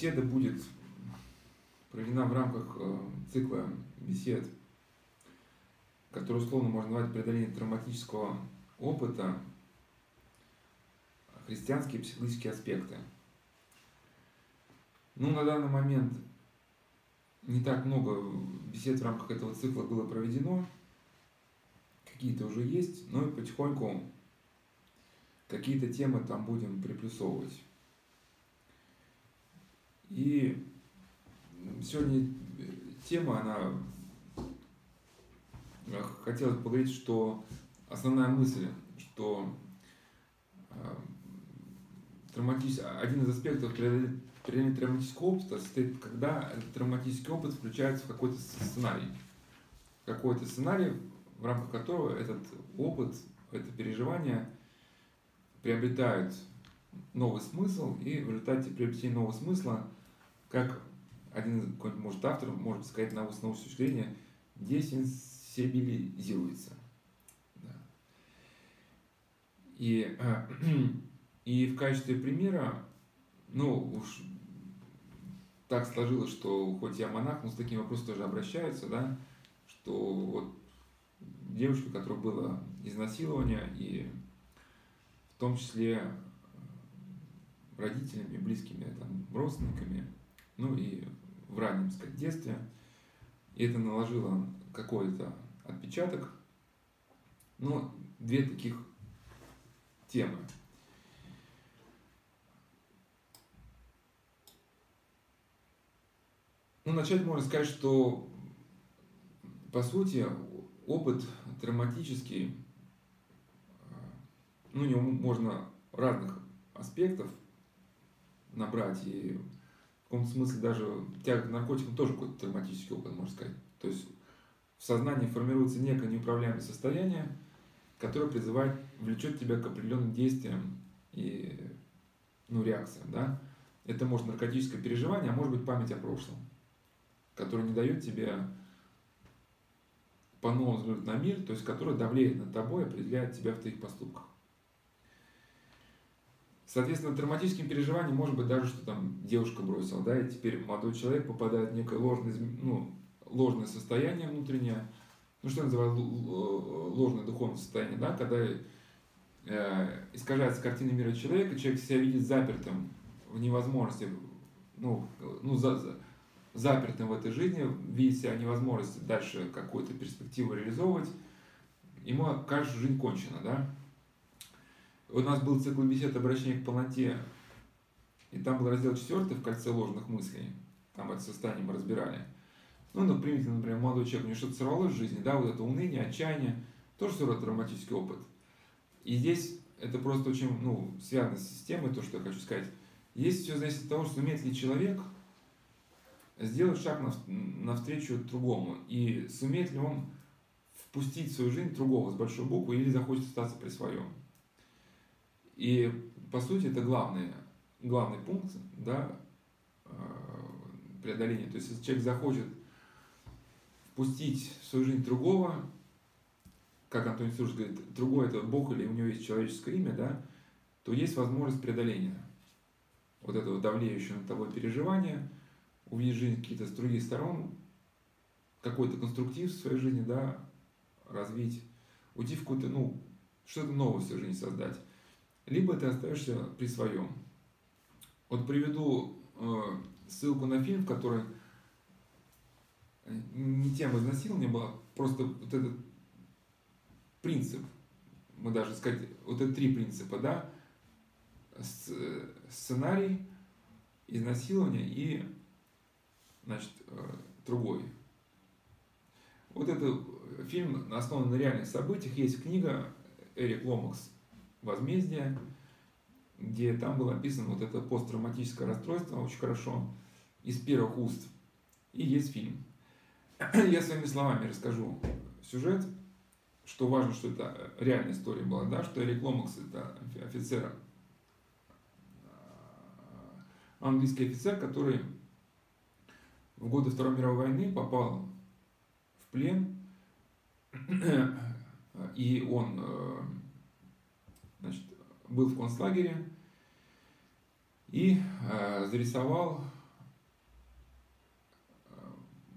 беседа будет проведена в рамках э, цикла бесед, который условно можно назвать преодоление травматического опыта, христианские психологические аспекты. Ну, на данный момент не так много бесед в рамках этого цикла было проведено, какие-то уже есть, но и потихоньку какие-то темы там будем приплюсовывать. И сегодня тема, она хотелось бы поговорить, что основная мысль, что э, травматический, один из аспектов преодоления травматического опыта состоит, когда этот травматический опыт включается в какой-то сценарий. Какой-то сценарий, в рамках которого этот опыт, это переживание приобретают новый смысл, и в результате приобретения нового смысла, как один может, автор может сказать на научной точки зрения, десенсибилизируется. Да. И, и в качестве примера, ну, уж так сложилось, что хоть я монах, но с таким вопросом тоже обращаются, да, что вот девушка, у которой было изнасилование, и в том числе родителями, близкими там, родственниками, ну и в раннем сказать, детстве. И это наложило какой-то отпечаток. Ну, две таких темы. Ну, начать можно сказать, что по сути опыт травматический, ну, у него можно разных аспектов набрать и в каком-то смысле даже тяга к наркотикам тоже какой-то травматический опыт, можно сказать. То есть в сознании формируется некое неуправляемое состояние, которое призывает, влечет тебя к определенным действиям и ну, реакциям. Да? Это может наркотическое переживание, а может быть память о прошлом, которая не дает тебе по-новому взглянуть на мир, то есть которая давлеет над тобой, определяет тебя в твоих поступках. Соответственно, травматическим переживанием может быть даже, что там девушка бросила, да, и теперь молодой человек попадает в некое ложное, ну, ложное состояние внутреннее, ну, что называют ложное духовное состояние, да, когда э, искажается картина мира человека, человек себя видит запертым в невозможности, ну, ну за, за, запертым в этой жизни, видит себя невозможность дальше какую-то перспективу реализовывать, ему кажется, жизнь кончена, да, у нас был цикл бесед обращения к полноте, и там был раздел четвертый в кольце ложных мыслей. Там это состояние мы разбирали. Ну, например, например, молодой человек, у него что-то сорвалось в жизни, да, вот это уныние, отчаяние, тоже все травматический опыт. И здесь это просто очень, ну, связано с системой, то, что я хочу сказать. Здесь все зависит от того, что умеет ли человек сделать шаг навстречу другому, и сумеет ли он впустить в свою жизнь другого с большой буквы, или захочет остаться при своем. И по сути это главный, главный пункт да, э, преодоления. То есть если человек захочет впустить в свою жизнь другого, как Антоний Сурж говорит, другой это Бог или у него есть человеческое имя, да, то есть возможность преодоления вот этого давлеющего на тобой переживания, увидеть жизнь какие-то с других сторон, какой-то конструктив в своей жизни, да, развить, уйти в какую-то, ну, что-то новое в своей жизни создать либо ты остаешься при своем. Вот приведу э, ссылку на фильм, который не тема изнасилования была, просто вот этот принцип, мы даже сказать, вот это три принципа, да, сценарий, изнасилование и, значит, э, другой. Вот этот фильм основан на реальных событиях, есть книга Эрик Ломакс возмездие, где там было описано вот это посттравматическое расстройство очень хорошо из первых уст. И есть фильм. Я своими словами расскажу сюжет, что важно, что это реальная история была, да, что Эрик Ломакс это офицер, а, английский офицер, который в годы Второй мировой войны попал в плен, и он э, значит, был в концлагере и э, зарисовал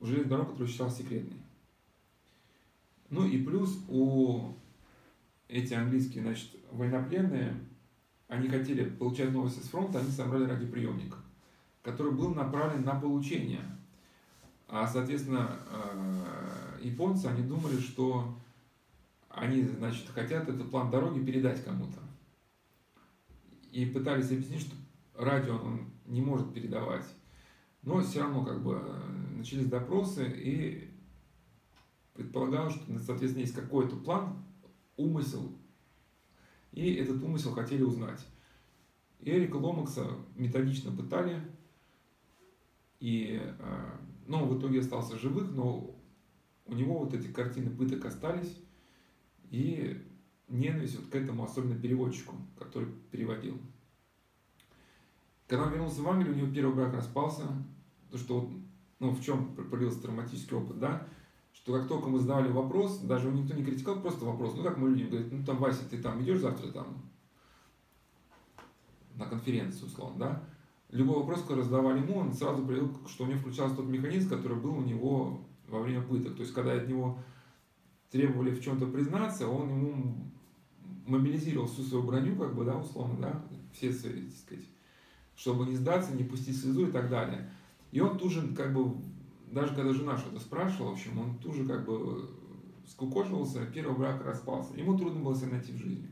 в железную дорогу, который считался секретной. Ну и плюс у эти английские, значит, военнопленные, они хотели получать новости с фронта, они собрали радиоприемник, который был направлен на получение. А, соответственно, э, японцы, они думали, что они, значит, хотят этот план дороги передать кому-то. И пытались объяснить, что радио он не может передавать. Но все равно как бы начались допросы, и предполагалось, что, соответственно, есть какой-то план, умысел, и этот умысел хотели узнать. Эрика Ломакса методично пытали, и, ну, в итоге остался живых, но у него вот эти картины пыток остались, и ненависть вот к этому, особенно переводчику, который переводил. Когда он вернулся в Англию, у него первый брак распался, то что вот, ну, в чем пролился травматический опыт, да, что как только мы задавали вопрос, даже никто не критиковал, просто вопрос, ну как мы людям говорят, ну там, Вася, ты там идешь завтра там на конференцию, условно, да, любой вопрос, который задавали ему, он сразу привел, что у него включался тот механизм, который был у него во время пыток. То есть, когда от него требовали в чем-то признаться, он ему мобилизировал всю свою броню, как бы, да, условно, да, все свои, так сказать, чтобы не сдаться, не пустить слезу и так далее. И он тут же, как бы, даже когда жена что-то спрашивала, в общем, он тут же, как бы, скукоживался, первый брак распался. Ему трудно было себя найти в жизни.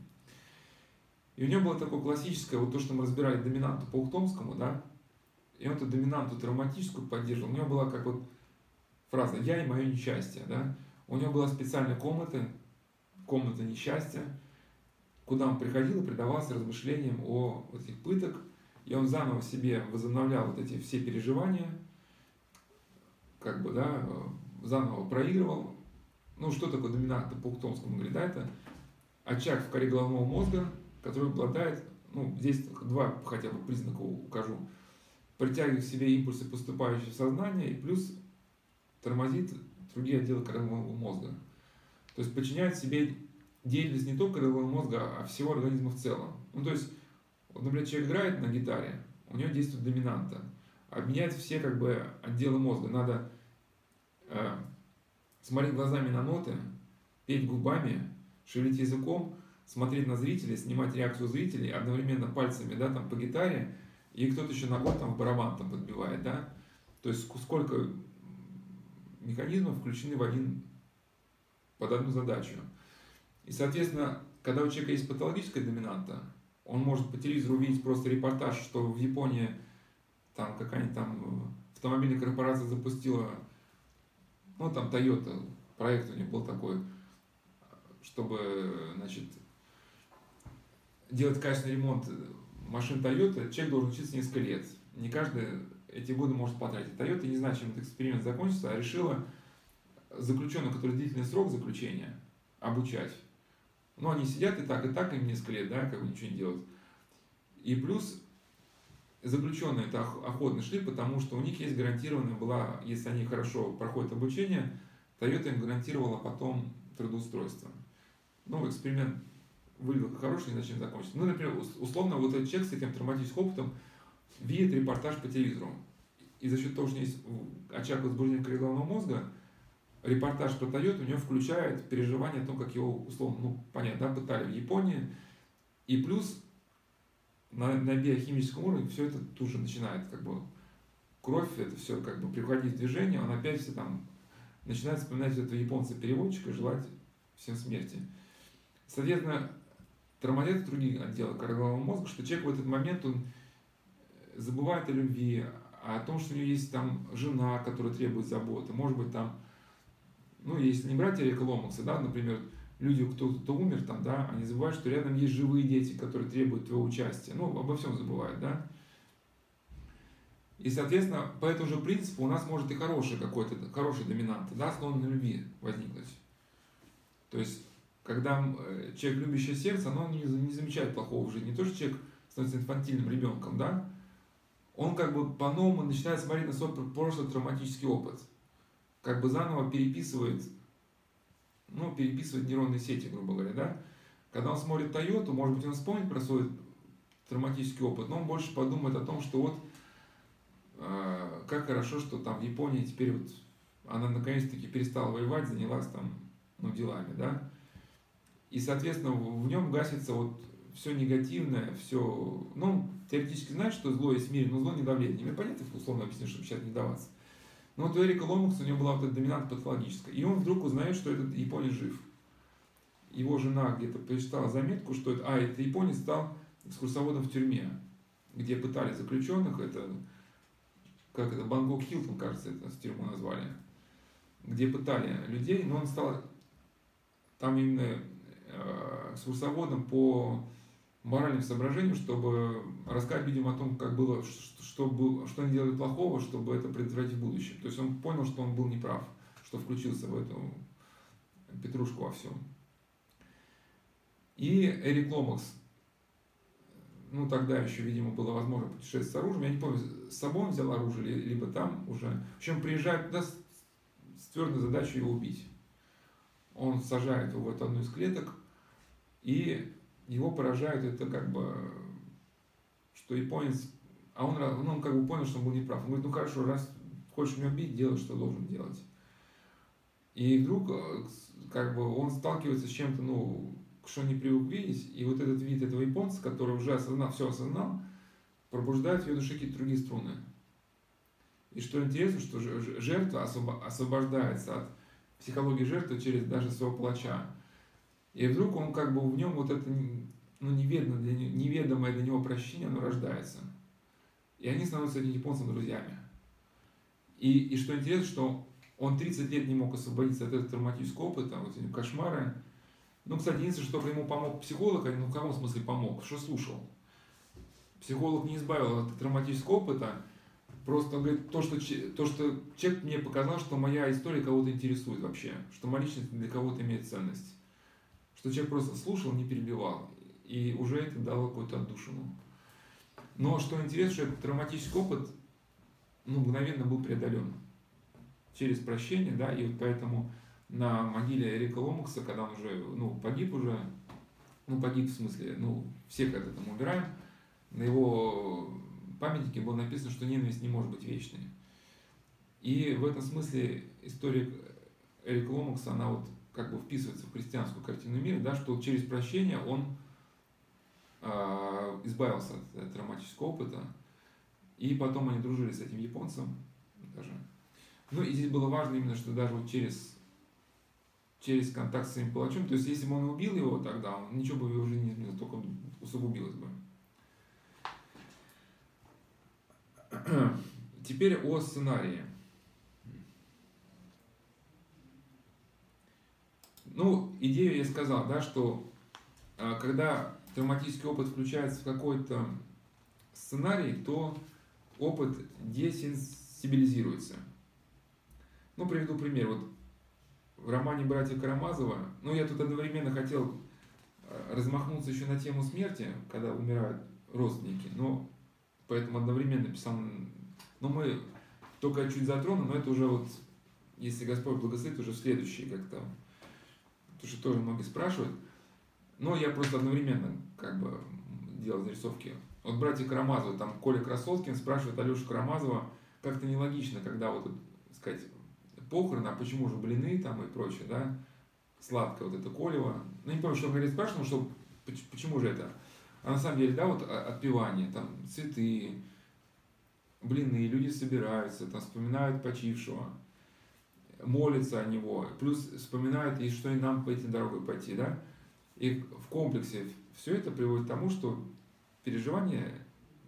И у него было такое классическое, вот то, что мы разбирали доминанту по Ухтомскому, да, и он эту доминанту травматическую поддерживал. У него была как вот фраза «я и мое несчастье», да. У него была специальная комната, комната несчастья, куда он приходил и предавался размышлениям о этих пыток, и он заново себе возобновлял вот эти все переживания, как бы, да, заново проигрывал. Ну, что такое доминанта по Ухтомскому? Он говорит, да, это очаг в коре головного мозга, который обладает, ну, здесь два хотя бы признака укажу, притягивает к себе импульсы, поступающие в сознание, и плюс тормозит другие отделы корового мозга. То есть подчиняет себе деятельность не только корового мозга, а всего организма в целом. Ну, то есть, вот, например, человек играет на гитаре, у него действует доминанта, обменяет все как бы отделы мозга. Надо э, смотреть глазами на ноты, петь губами, шевелить языком, смотреть на зрителей, снимать реакцию зрителей, одновременно пальцами, да, там по гитаре, и кто-то еще ногой там в барабан там подбивает, да. То есть сколько механизмов включены в один, под одну задачу. И, соответственно, когда у человека есть патологическая доминанта, он может по телевизору увидеть просто репортаж, что в Японии там какая-нибудь там автомобильная корпорация запустила, ну там Toyota, проект у них был такой, чтобы, значит, делать качественный ремонт машин Toyota, человек должен учиться несколько лет. Не каждый эти годы может потратить. Toyota, не знаю, чем этот эксперимент закончится, а решила заключенных, который длительный срок заключения, обучать. Ну, они сидят и так, и так, им несколько лет, да, как бы ничего не делают. И плюс заключенные это охотно шли, потому что у них есть гарантированная была, если они хорошо проходят обучение, Toyota им гарантировала потом трудоустройство. Ну, эксперимент выглядел хороший, не зачем закончится. Ну, например, условно, вот этот человек с этим травматическим опытом видит репортаж по телевизору. И за счет того, что есть очаг возбуждения головного мозга, репортаж про Toyota у него включает переживание о том, как его, условно, ну, понятно, да, пытали в Японии. И плюс на, на биохимическом уровне все это тут же начинает, как бы, кровь, это все как бы приходить в движение, он опять все там начинает вспоминать этого японца-переводчика и желать всем смерти. Соответственно, тормозят другие отделы коры головного мозга, что человек в этот момент, он забывает о любви, о том, что у него есть там жена, которая требует заботы, может быть там, ну, если не брать Ломакса, да, например, люди, кто-то умер там, да, они забывают, что рядом есть живые дети, которые требуют твоего участия, ну, обо всем забывают, да. И, соответственно, по этому же принципу у нас может и хороший какой-то, хороший доминант, да, основан на любви возникнуть. То есть, когда э, человек любящее сердце, оно не, не замечает плохого в жизни. Не то, что человек становится инфантильным ребенком, да, он как бы по-новому начинает смотреть на свой прошлый травматический опыт. Как бы заново переписывает, ну, переписывает нейронные сети, грубо говоря, да. Когда он смотрит Тойоту, может быть, он вспомнит про свой травматический опыт, но он больше подумает о том, что вот э, как хорошо, что там в Японии теперь вот она наконец-таки перестала воевать, занялась там, ну, делами, да. И, соответственно, в нем гасится вот все негативное, все, ну, теоретически знает, что зло есть в мире, но зло не давление. Мне понятно, условно объясню, чтобы сейчас не даваться. Но вот у Эрика Ломакса у него была вот эта доминанта патологическая. И он вдруг узнает, что этот японец жив. Его жена где-то прочитала заметку, что это, а, это японец стал экскурсоводом в тюрьме, где пытали заключенных, это, как это, Бангкок Хилтон, кажется, это с тюрьму назвали, где пытали людей, но он стал там именно э, экскурсоводом по моральным соображениям, чтобы рассказать людям о том, как было, что, что, что они делали плохого, чтобы это предотвратить в будущем. То есть он понял, что он был неправ, что включился в эту петрушку во всем. И Эрик Ломакс, ну тогда еще, видимо, было возможно путешествовать с оружием, я не помню, с собой он взял оружие, либо там уже. В общем, приезжает туда с, с твердой задачей его убить. Он сажает его в эту одну из клеток, и его поражает это как бы, что японец, а он, ну, он как бы понял, что он был неправ. Он говорит, ну хорошо, раз хочешь меня убить, делай, что должен делать. И вдруг э, как бы он сталкивается с чем-то, ну, что не привык видеть, и вот этот вид этого японца, который уже осознал, все осознал, пробуждает в ее душе какие-то другие струны. И что интересно, что жертва освобождается от психологии жертвы через даже своего палача. И вдруг он как бы в нем вот это ну, неведомое, для него, неведомое для него прощение, оно рождается. И они становятся этим японцем друзьями. И, и что интересно, что он 30 лет не мог освободиться от этого травматического опыта, вот эти кошмары. Ну, кстати, единственное, что ему помог психолог, ну в каком смысле помог, что слушал. Психолог не избавил от травматического опыта, просто говорит, то что, то, что человек мне показал, что моя история кого-то интересует вообще, что моя личность для кого-то имеет ценность что человек просто слушал, не перебивал, и уже это дало какую-то отдушину. Но что интересно, что этот травматический опыт ну, мгновенно был преодолен через прощение, да, и вот поэтому на могиле Эрика Ломакса, когда он уже, ну, погиб уже, ну, погиб в смысле, ну, все когда там умираем, на его памятнике было написано, что ненависть не может быть вечной. И в этом смысле история Эрика Ломакса, она вот как бы вписывается в христианскую картину мира, да, что через прощение он э, избавился от, от травматического опыта, и потом они дружили с этим японцем даже. Ну и здесь было важно именно, что даже вот через, через контакт с своим палачом, то есть если бы он убил его тогда, он ничего бы его жизни не изменилось, только усугубилось бы. Теперь о сценарии. Ну, идею я сказал, да, что а, когда травматический опыт включается в какой-то сценарий, то опыт десенсибилизируется. Ну, приведу пример. Вот в романе «Братья Карамазова», ну, я тут одновременно хотел а, размахнуться еще на тему смерти, когда умирают родственники, но поэтому одновременно писал, но мы только чуть затронули, но это уже вот, если Господь благословит, уже в следующий как-то потому что тоже многие спрашивают. Но я просто одновременно как бы делал зарисовки. Вот братья Карамазовы, там Коля Красоткин спрашивает Алешу Карамазова, как-то нелогично, когда вот, так сказать, похороны, а почему же блины там и прочее, да, сладкое вот это Колева. Ну, не помню, что он говорит, спрашивал, что почему же это? А на самом деле, да, вот отпевание, там, цветы, блины, люди собираются, там, вспоминают почившего молятся о него, плюс вспоминают, и что и нам по этой дорогой пойти, да? И в комплексе все это приводит к тому, что переживание,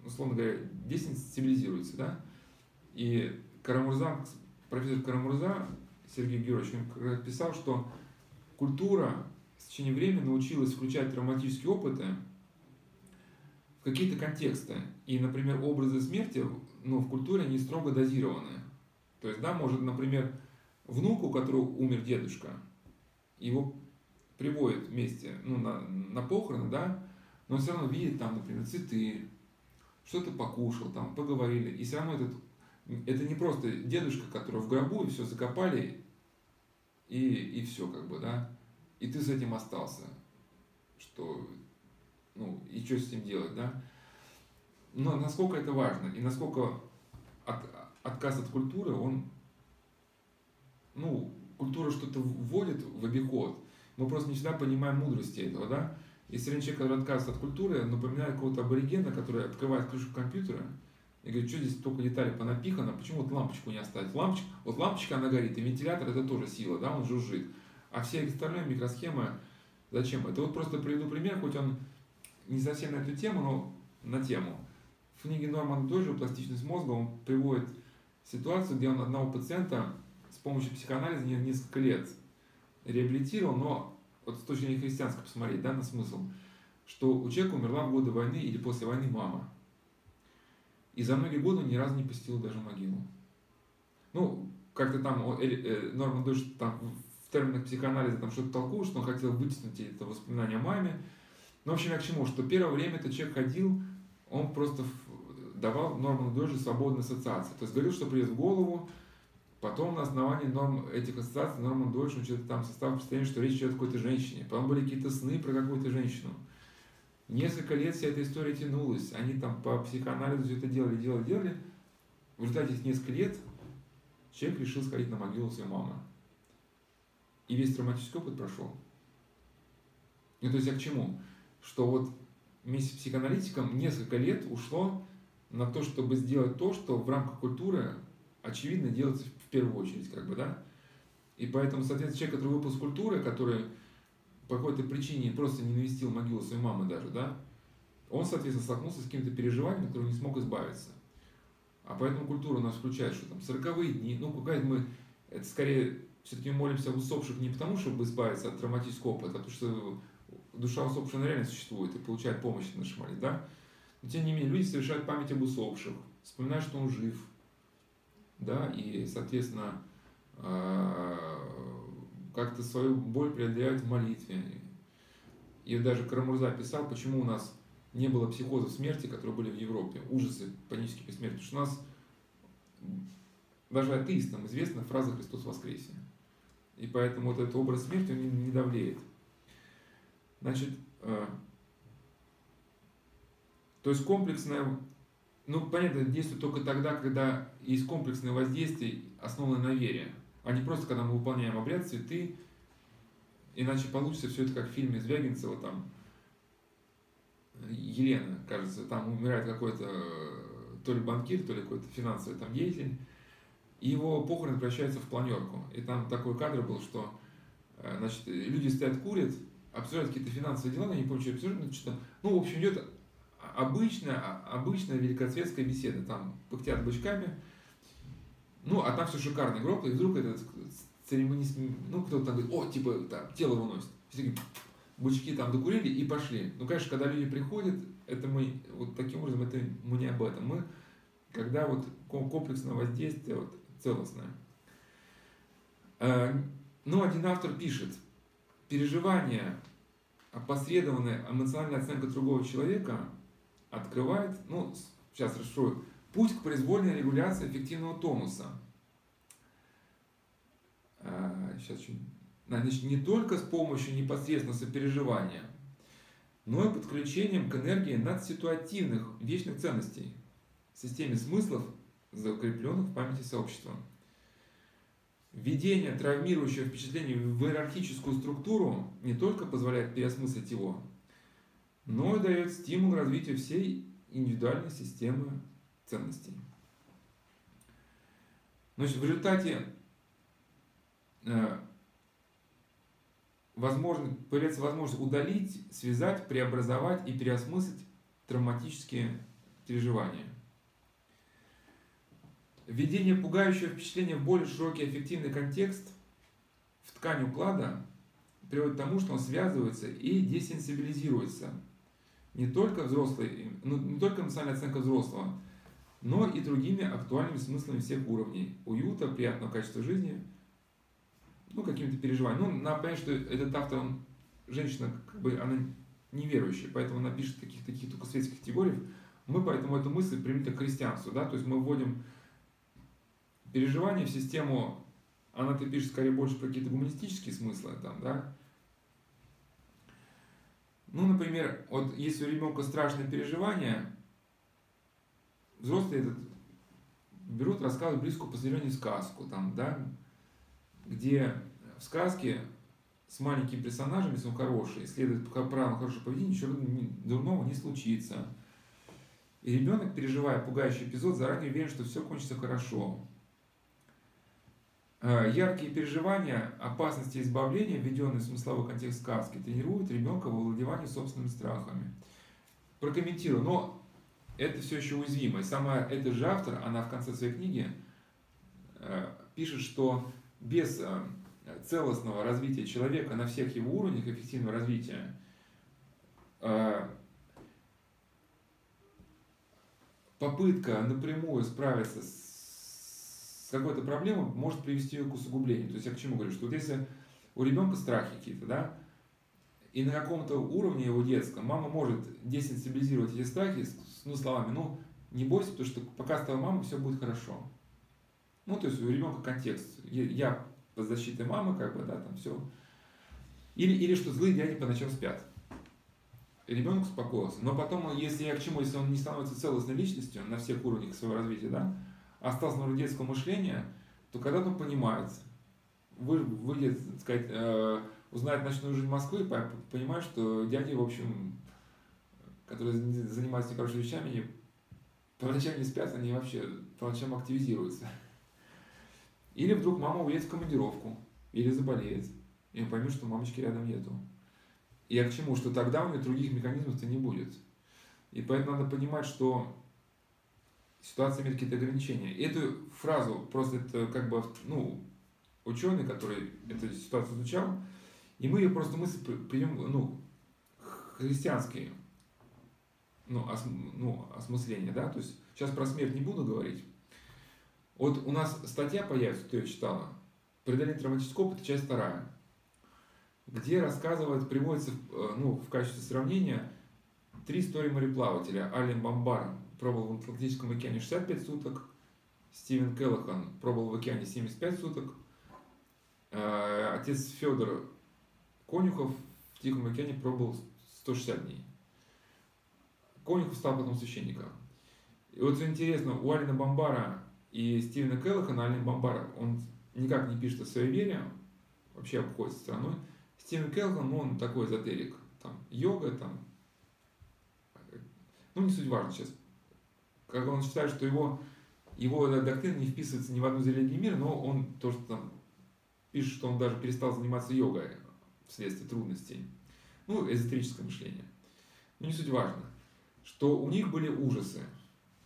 условно говоря, десенсибилизируется, да? И Карамурза, профессор Карамурза Сергей Георгиевич писал, что культура с течением времени научилась включать травматические опыты в какие-то контексты. И, например, образы смерти ну, в культуре они строго дозированы. То есть, да, может, например, внуку, у которого умер дедушка, его приводят вместе ну, на, на похороны, да, но он все равно видит там, например, цветы, что-то покушал, там, поговорили, и все равно этот, это не просто дедушка, который в гробу, и все закопали, и, и все, как бы, да, и ты с этим остался, что, ну, и что с этим делать, да, но насколько это важно, и насколько от, отказ от культуры, он ну, культура что-то вводит в обиход, мы просто не всегда понимаем мудрости этого, да. Если раньше человек, отказывается от культуры, напоминает какого-то аборигена, который открывает крышку компьютера и говорит, что здесь столько деталей понапихано, почему вот лампочку не оставить? Лампочка, вот лампочка, она горит, и вентилятор это тоже сила, да, он жужжит. А все остальные микросхемы, зачем? Это вот просто приведу пример, хоть он не совсем на эту тему, но на тему. В книге Норман тоже «Пластичность мозга» он приводит ситуацию, где он одного пациента помощью психоанализа несколько лет реабилитировал, но вот с точки зрения христианской посмотреть, да, на смысл, что у человека умерла в годы войны или после войны мама. И за многие годы ни разу не посетил даже могилу. Ну, как-то там э, Норман Дойч там в терминах психоанализа там что-то толкует, что он хотел вытеснить это воспоминание о маме. Но, в общем, я к чему? Что первое время этот человек ходил, он просто давал Норману Дойчу свободную ассоциацию. То есть говорил, что придет в голову, Потом на основании норм этих ассоциаций Норман он что-то там составил впечатление, что речь идет о какой-то женщине. Потом были какие-то сны про какую-то женщину. Несколько лет вся эта история тянулась. Они там по психоанализу все это делали, делали, делали. В результате этих нескольких лет человек решил сходить на могилу своей мамы. И весь травматический опыт прошел. Ну, то есть я к чему? Что вот вместе с психоаналитиком несколько лет ушло на то, чтобы сделать то, что в рамках культуры очевидно делается первую очередь, как бы, да. И поэтому, соответственно, человек, который выпуск культуры, который по какой-то причине просто не навестил могилу своей мамы даже, да, он, соответственно, столкнулся с какими-то переживаниями, которые не смог избавиться. А поэтому культура у нас включает, что там сороковые дни, ну, какая мы, это скорее, все-таки молимся об усопших не потому, чтобы избавиться от травматического опыта, а потому что душа усопшая реально существует и получает помощь на шмале, да. Но тем не менее, люди совершают память об усопших, вспоминают, что он жив, да, и, соответственно, а, как-то свою боль преодолевать в молитве. И даже Карамурза писал, почему у нас не было психозов смерти, которые были в Европе, ужасы панические смерти, потому что у нас даже атеистам известна фраза «Христос воскресе». И поэтому вот этот образ смерти, он не, давлеет. Значит, э, то есть комплексная ну, понятно, действует только тогда, когда есть комплексное воздействие, основанное на вере, а не просто, когда мы выполняем обряд, цветы, иначе получится все это как в фильме Звягинцева, там, Елена, кажется, там умирает какой-то то ли банкир, то ли какой-то финансовый там деятель, и его похороны превращаются в планерку. И там такой кадр был, что э, значит, люди стоят, курят, обсуждают какие-то финансовые дела, я не помню, что обсуждают, что ну, в общем, идет обычная, обычная великосветская беседа, там пыхтят бычками, ну, а там все шикарно, грохло, и вдруг этот церемонист, ну, кто-то там говорит, о, типа, там, тело выносит. Все такие, бычки там докурили и пошли. Ну, конечно, когда люди приходят, это мы, вот таким образом, это мы не об этом. Мы, когда вот комплексное воздействие, вот, целостное. Э, ну, один автор пишет, переживание, опосредованная эмоциональная оценка другого человека открывает, ну, сейчас расширю, путь к произвольной регуляции эффективного тонуса. Сейчас чуть... Значит, не только с помощью непосредственно сопереживания, но и подключением к энергии надситуативных вечных ценностей, системе смыслов, закрепленных в памяти сообщества. Введение травмирующего впечатления в иерархическую структуру не только позволяет переосмыслить его, но и дает стимул развитию всей индивидуальной системы ценностей. Значит, в результате э, возможно, появляется возможность удалить, связать, преобразовать и переосмыслить травматические переживания. Введение пугающего впечатления в более широкий эффективный контекст в ткань уклада приводит к тому, что он связывается и десенсибилизируется не только взрослый, ну, не только эмоциональная оценка взрослого, но и другими актуальными смыслами всех уровней. Уюта, приятного качества жизни, ну, какими-то переживаниями. Ну, надо понять, что этот автор, он, женщина, как бы, она неверующая, поэтому она пишет каких-то таких только светских теорий. Мы поэтому эту мысль применительно к христианству, да, то есть мы вводим переживания в систему, она-то пишет скорее больше про какие-то гуманистические смыслы, там, да, ну, например, вот если у ребенка страшные переживания, взрослые этот берут, рассказывают близкую по сказку, там, да, где в сказке с маленькими персонажами, если он хороший, следует правилам хорошего поведения, ничего дурного не случится. И ребенок, переживая пугающий эпизод, заранее уверен, что все кончится хорошо. А, яркие переживания, опасности избавления, введенные в смысловой контекст сказки, тренируют ребенка в овладевании собственными страхами. Прокомментирую, но это все еще уязвимо. И сама эта же автор, она в конце своей книги э, пишет, что без э, целостного развития человека на всех его уровнях эффективного развития э, попытка напрямую справиться с какой-то проблемой может привести ее к усугублению. То есть я к чему говорю, что вот если у ребенка страхи какие-то, да, и на каком-то уровне его детском мама может десенсибилизировать эти страхи, ну, словами, ну, не бойся, потому что пока стала мама, все будет хорошо. Ну, то есть у ребенка контекст. Я под защитой мамы, как бы, да, там все. Или, или что злые дяди по ночам спят. Ребенок успокоился. Но потом, если я к чему, если он не становится целостной личностью на всех уровнях своего развития, да, остался на уровне детского мышления, то когда-то он понимает, вы, выйдет, так сказать, э, узнает ночную жизнь Москвы, понимает, что дяди, в общем, которые занимаются нехорошими вещами, по ночам не спят, они вообще по ночам активизируются. Или вдруг мама уедет в командировку, или заболеет, и он поймет, что мамочки рядом нету. Я к чему? Что тогда у нее других механизмов-то не будет. И поэтому надо понимать, что ситуация имеет какие-то ограничения. И эту фразу просто это как бы, ну, ученый, который эту ситуацию изучал, и мы ее просто мысль примем, ну, христианские, ну, ос, ну, осмысление, да, то есть сейчас про смерть не буду говорить, вот у нас статья появится, кто ее читала, «Преодоление травматического опыта», часть вторая, где рассказывает, приводится э, ну, в качестве сравнения три истории мореплавателя. Ален Бомбар пробовал в Атлантическом океане 65 суток, Стивен Келлахан пробовал в океане 75 суток, э, отец Федор Конюхов в Тихом океане пробовал 160 дней. Конюхов стал потом священником. И вот интересно, у Алина Бомбара и Стивена Келлахана, Алин Бомбар, он никак не пишет о своей вере, вообще обходит страной. Стивен Келлхан, ну, он такой эзотерик. Там йога, там, ну, не суть важно сейчас. Как он считает, что его, его доктрина не вписывается ни в одну из религий мира, но он то, что там пишет, что он даже перестал заниматься йогой вследствие трудностей. Ну, эзотерическое мышление. Но не суть важно, что у них были ужасы.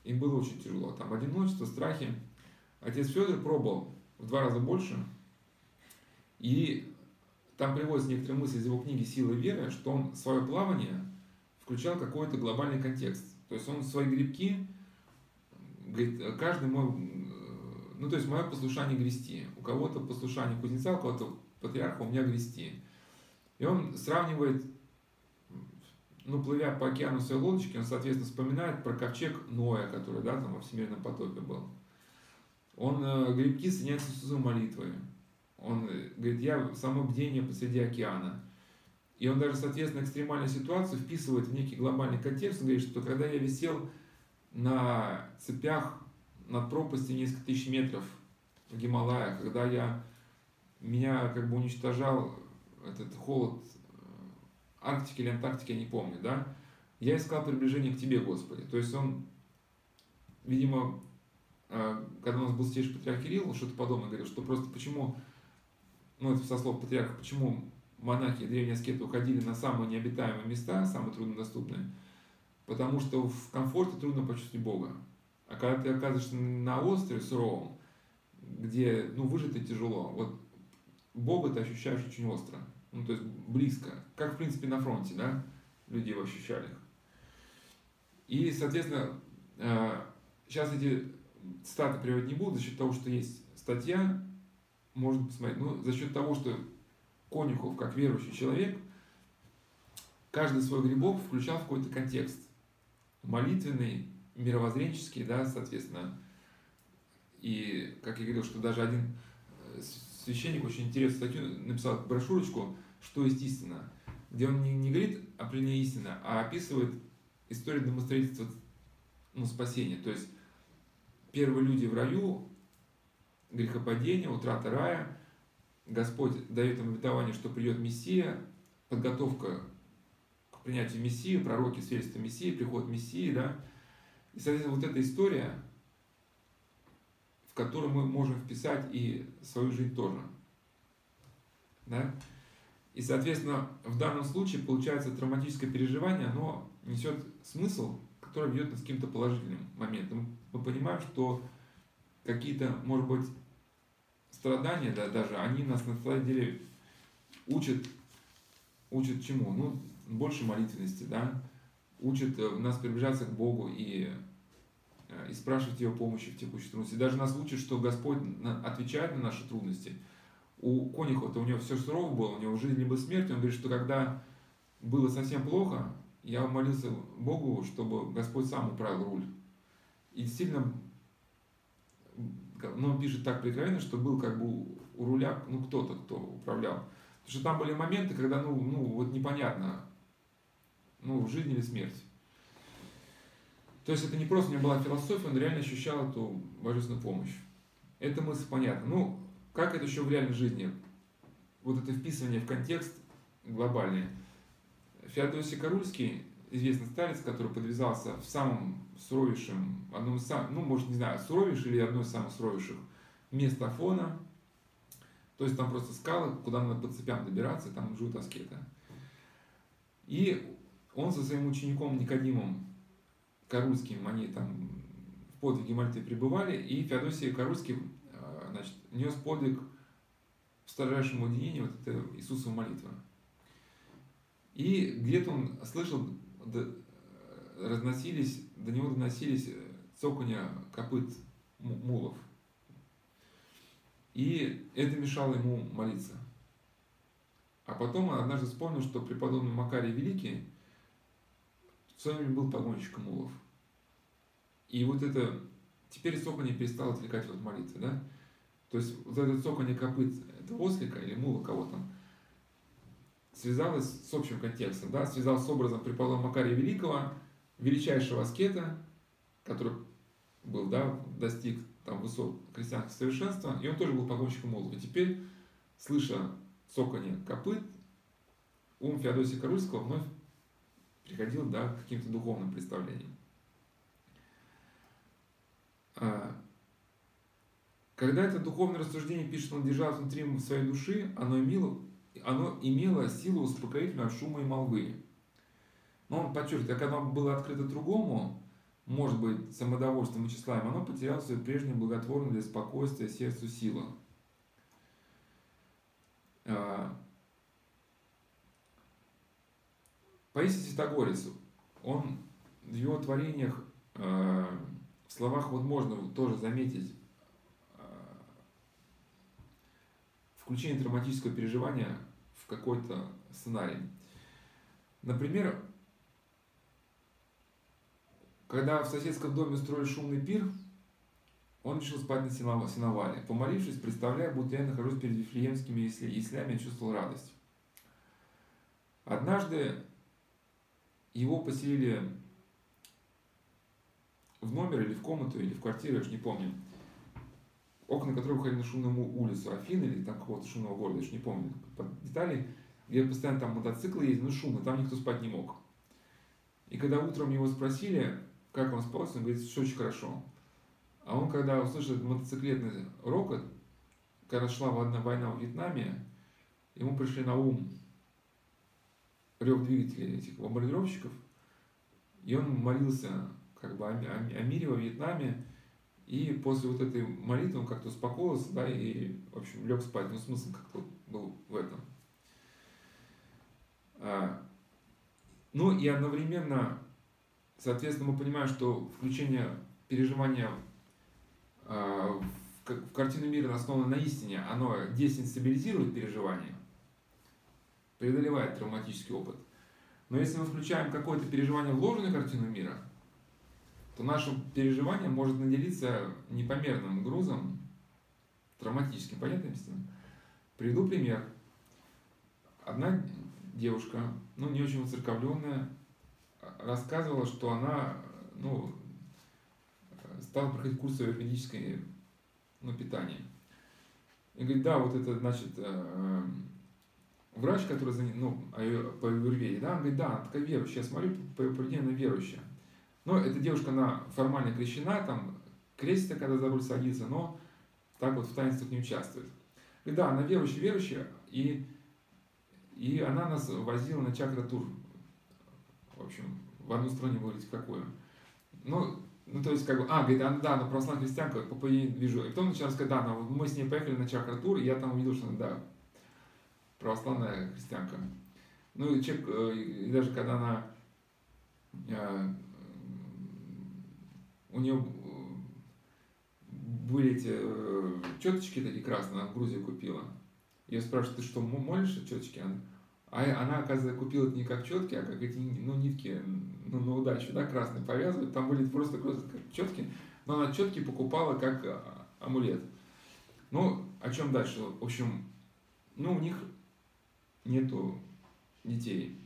Им было очень тяжело. Там одиночество, страхи. Отец Федор пробовал в два раза больше. И там приводятся некоторые мысли из его книги «Сила веры», что он свое плавание включал какой-то глобальный контекст. То есть он свои грибки, говорит, каждый мой, ну то есть мое послушание грести. У кого-то послушание кузнеца, у кого-то патриарха, у меня грести. И он сравнивает ну, плывя по океану своей лодочки, он, соответственно, вспоминает про ковчег Ноя, который, да, там во всемирном потопе был. Он э, грибки соединяется с Иисусом молитвой. Он э, говорит, я само бдение посреди океана. И он даже, соответственно, экстремальную ситуацию вписывает в некий глобальный контекст. Он говорит, что когда я висел на цепях над пропастью несколько тысяч метров в Гималаях, когда я, меня как бы уничтожал этот холод Арктики или Антарктики, я не помню, да, я искал приближение к Тебе, Господи. То есть он, видимо, э, когда у нас был святейший патриарх Кирилл, что-то подобное говорил, что просто почему, ну это со слов патриарха, почему монахи, древние аскеты уходили на самые необитаемые места, самые труднодоступные, потому что в комфорте трудно почувствовать Бога. А когда ты оказываешься на острове суровом, где, ну, выжить и тяжело, вот Бога ты ощущаешь очень остро ну, то есть близко, как, в принципе, на фронте, да, люди его ощущали. И, соответственно, сейчас э, эти статы приводить не буду за счет того, что есть статья, можно посмотреть, ну, за счет того, что Конюхов, как верующий человек, каждый свой грибок включал в какой-то контекст. Молитвенный, мировоззренческий, да, соответственно. И, как я говорил, что даже один э, священник очень интересную статью написал брошюрочку «Что есть истина», где он не, не говорит о плене истины, а описывает историю домостроительства ну, спасения. То есть первые люди в раю, грехопадение, утрата рая, Господь дает им обетование, что придет Мессия, подготовка к принятию Мессии, пророки свидетельства Мессии, приход Мессии, да. И, соответственно, вот эта история, которую мы можем вписать и свою жизнь тоже. Да? И, соответственно, в данном случае, получается, травматическое переживание, оно несет смысл, который ведет нас к каким-то положительным моментам. Мы понимаем, что какие-то, может быть, страдания, да, даже, они нас на самом деле учат, учат чему? Ну, больше молитвенности, да, учат э, нас приближаться к Богу и, и спрашивать Его помощи в текущей трудности. Даже нас учат, что Господь отвечает на наши трудности. У Конихова-то у него все сурово было, у него жизнь либо смерть. Он говорит, что когда было совсем плохо, я молился Богу, чтобы Господь сам управил руль. И действительно, но пишет так прекрасно, что был как бы у руля, ну, кто-то, кто управлял. Потому что там были моменты, когда, ну, ну вот непонятно, ну, жизнь или смерть. То есть это не просто у него была философия, он реально ощущал эту божественную помощь. Это мысль понятна. Ну, как это еще в реальной жизни? Вот это вписывание в контекст глобальный. Феодосий Карульский, известный старец, который подвязался в самом суровейшем, одном из самых, ну, может, не знаю, суровейший или одно из самых суровейших мест Афона. То есть там просто скалы, куда надо по цепям добираться, там живут аскеты. И он со своим учеником Никодимом Карульским, они там в подвиге Мальты пребывали, и Феодосий Карульский э, значит, нес подвиг в строжайшем уединении, вот это Иисусова молитва. И где-то он слышал, разносились, до него доносились цоканья копыт мулов. И это мешало ему молиться. А потом он однажды вспомнил, что преподобный Макарий Великий в своем время был погонщиком мулов. И вот это, теперь цоканье перестало отвлекать от молитвы, да? То есть вот это цоканье копыт, это ослика или мула кого там, связалось с общим контекстом, да, связалось с образом преподобного Макария Великого, величайшего аскета, который был, да, достиг там высот христианского совершенства, и он тоже был погонщиком молотов. И теперь, слыша цоканье копыт, ум Феодосия Карульского вновь приходил да, к каким-то духовным представлениям. А, когда это духовное рассуждение пишет, он держал внутри своей души, оно имело оно имело силу успокоительную от шума и молвы. Но он подчеркивает, как оно было открыто другому, может быть, самодовольством и тщеславием, оно потеряло свою прежнюю благотворную для спокойствия сердцу силу. Паисий Святогорец, он в его творениях, а, в словах вот можно тоже заметить а, включение травматического переживания какой-то сценарий. Например, когда в соседском доме устроили шумный пир, он решил спать на сеновале. Помолившись, представляя, будто я нахожусь перед вифлеемскими яслями, я чувствовал радость. Однажды его поселили в номер или в комнату, или в квартиру, я уж не помню, окна которых выходили на шумную улицу Афины или там какого-то шумного города, я уж не помню деталей, где постоянно там мотоциклы ездят, ну шум, и там никто спать не мог. И когда утром его спросили, как он спал, он говорит, что очень хорошо. А он, когда услышал мотоциклетный рокот, когда шла одна война в Вьетнаме, ему пришли на ум рев двигателей этих бомбардировщиков, и он молился как бы о, о, о мире во Вьетнаме, и после вот этой молитвы он как-то успокоился, да, и, в общем, лег спать. Ну, смысл как-то был в этом. А, ну и одновременно, соответственно, мы понимаем, что включение переживания а, в картину мира, основанное на истине, оно десенсибилизирует переживание, преодолевает травматический опыт. Но если мы включаем какое-то переживание в ложную картину мира, то наше переживание может наделиться непомерным грузом, травматическим, понятно объясню? Приведу пример. Одна девушка, ну, не очень воцерковленная, рассказывала, что она, ну, стала проходить курсы юридическое ну, питание. И говорит, да, вот это, значит, э, врач, который ну, а по аюрведе, да, он говорит, да, она такая верующая, я смотрю, по ее поведению она верующая. Но эта девушка, она формально крещена, там, крестится, когда за руль садится, но так вот в таинствах не участвует. И да, она верующая, верующая, и, и она нас возила на чакра-тур. В общем, в одну страну говорить, какую. Ну, ну, то есть, как бы, а, говорит, а, да, она православная христианка, по вижу. И потом начала сказать, да, она, мы с ней поехали на чакра-тур, и я там увидел, что она, да, православная христианка. Ну, и, человек, э, и даже когда она, э, у нее были эти э, четочки такие красные, она в Грузии купила. Я спрашиваю, ты что, молишься четочки? А она, оказывается, купила это не как четки, а как эти, ну, нитки, ну, на удачу, да, красные повязывают. Там были просто просто четки, но она четки покупала как а, амулет. Ну, о чем дальше? В общем, ну, у них нету детей.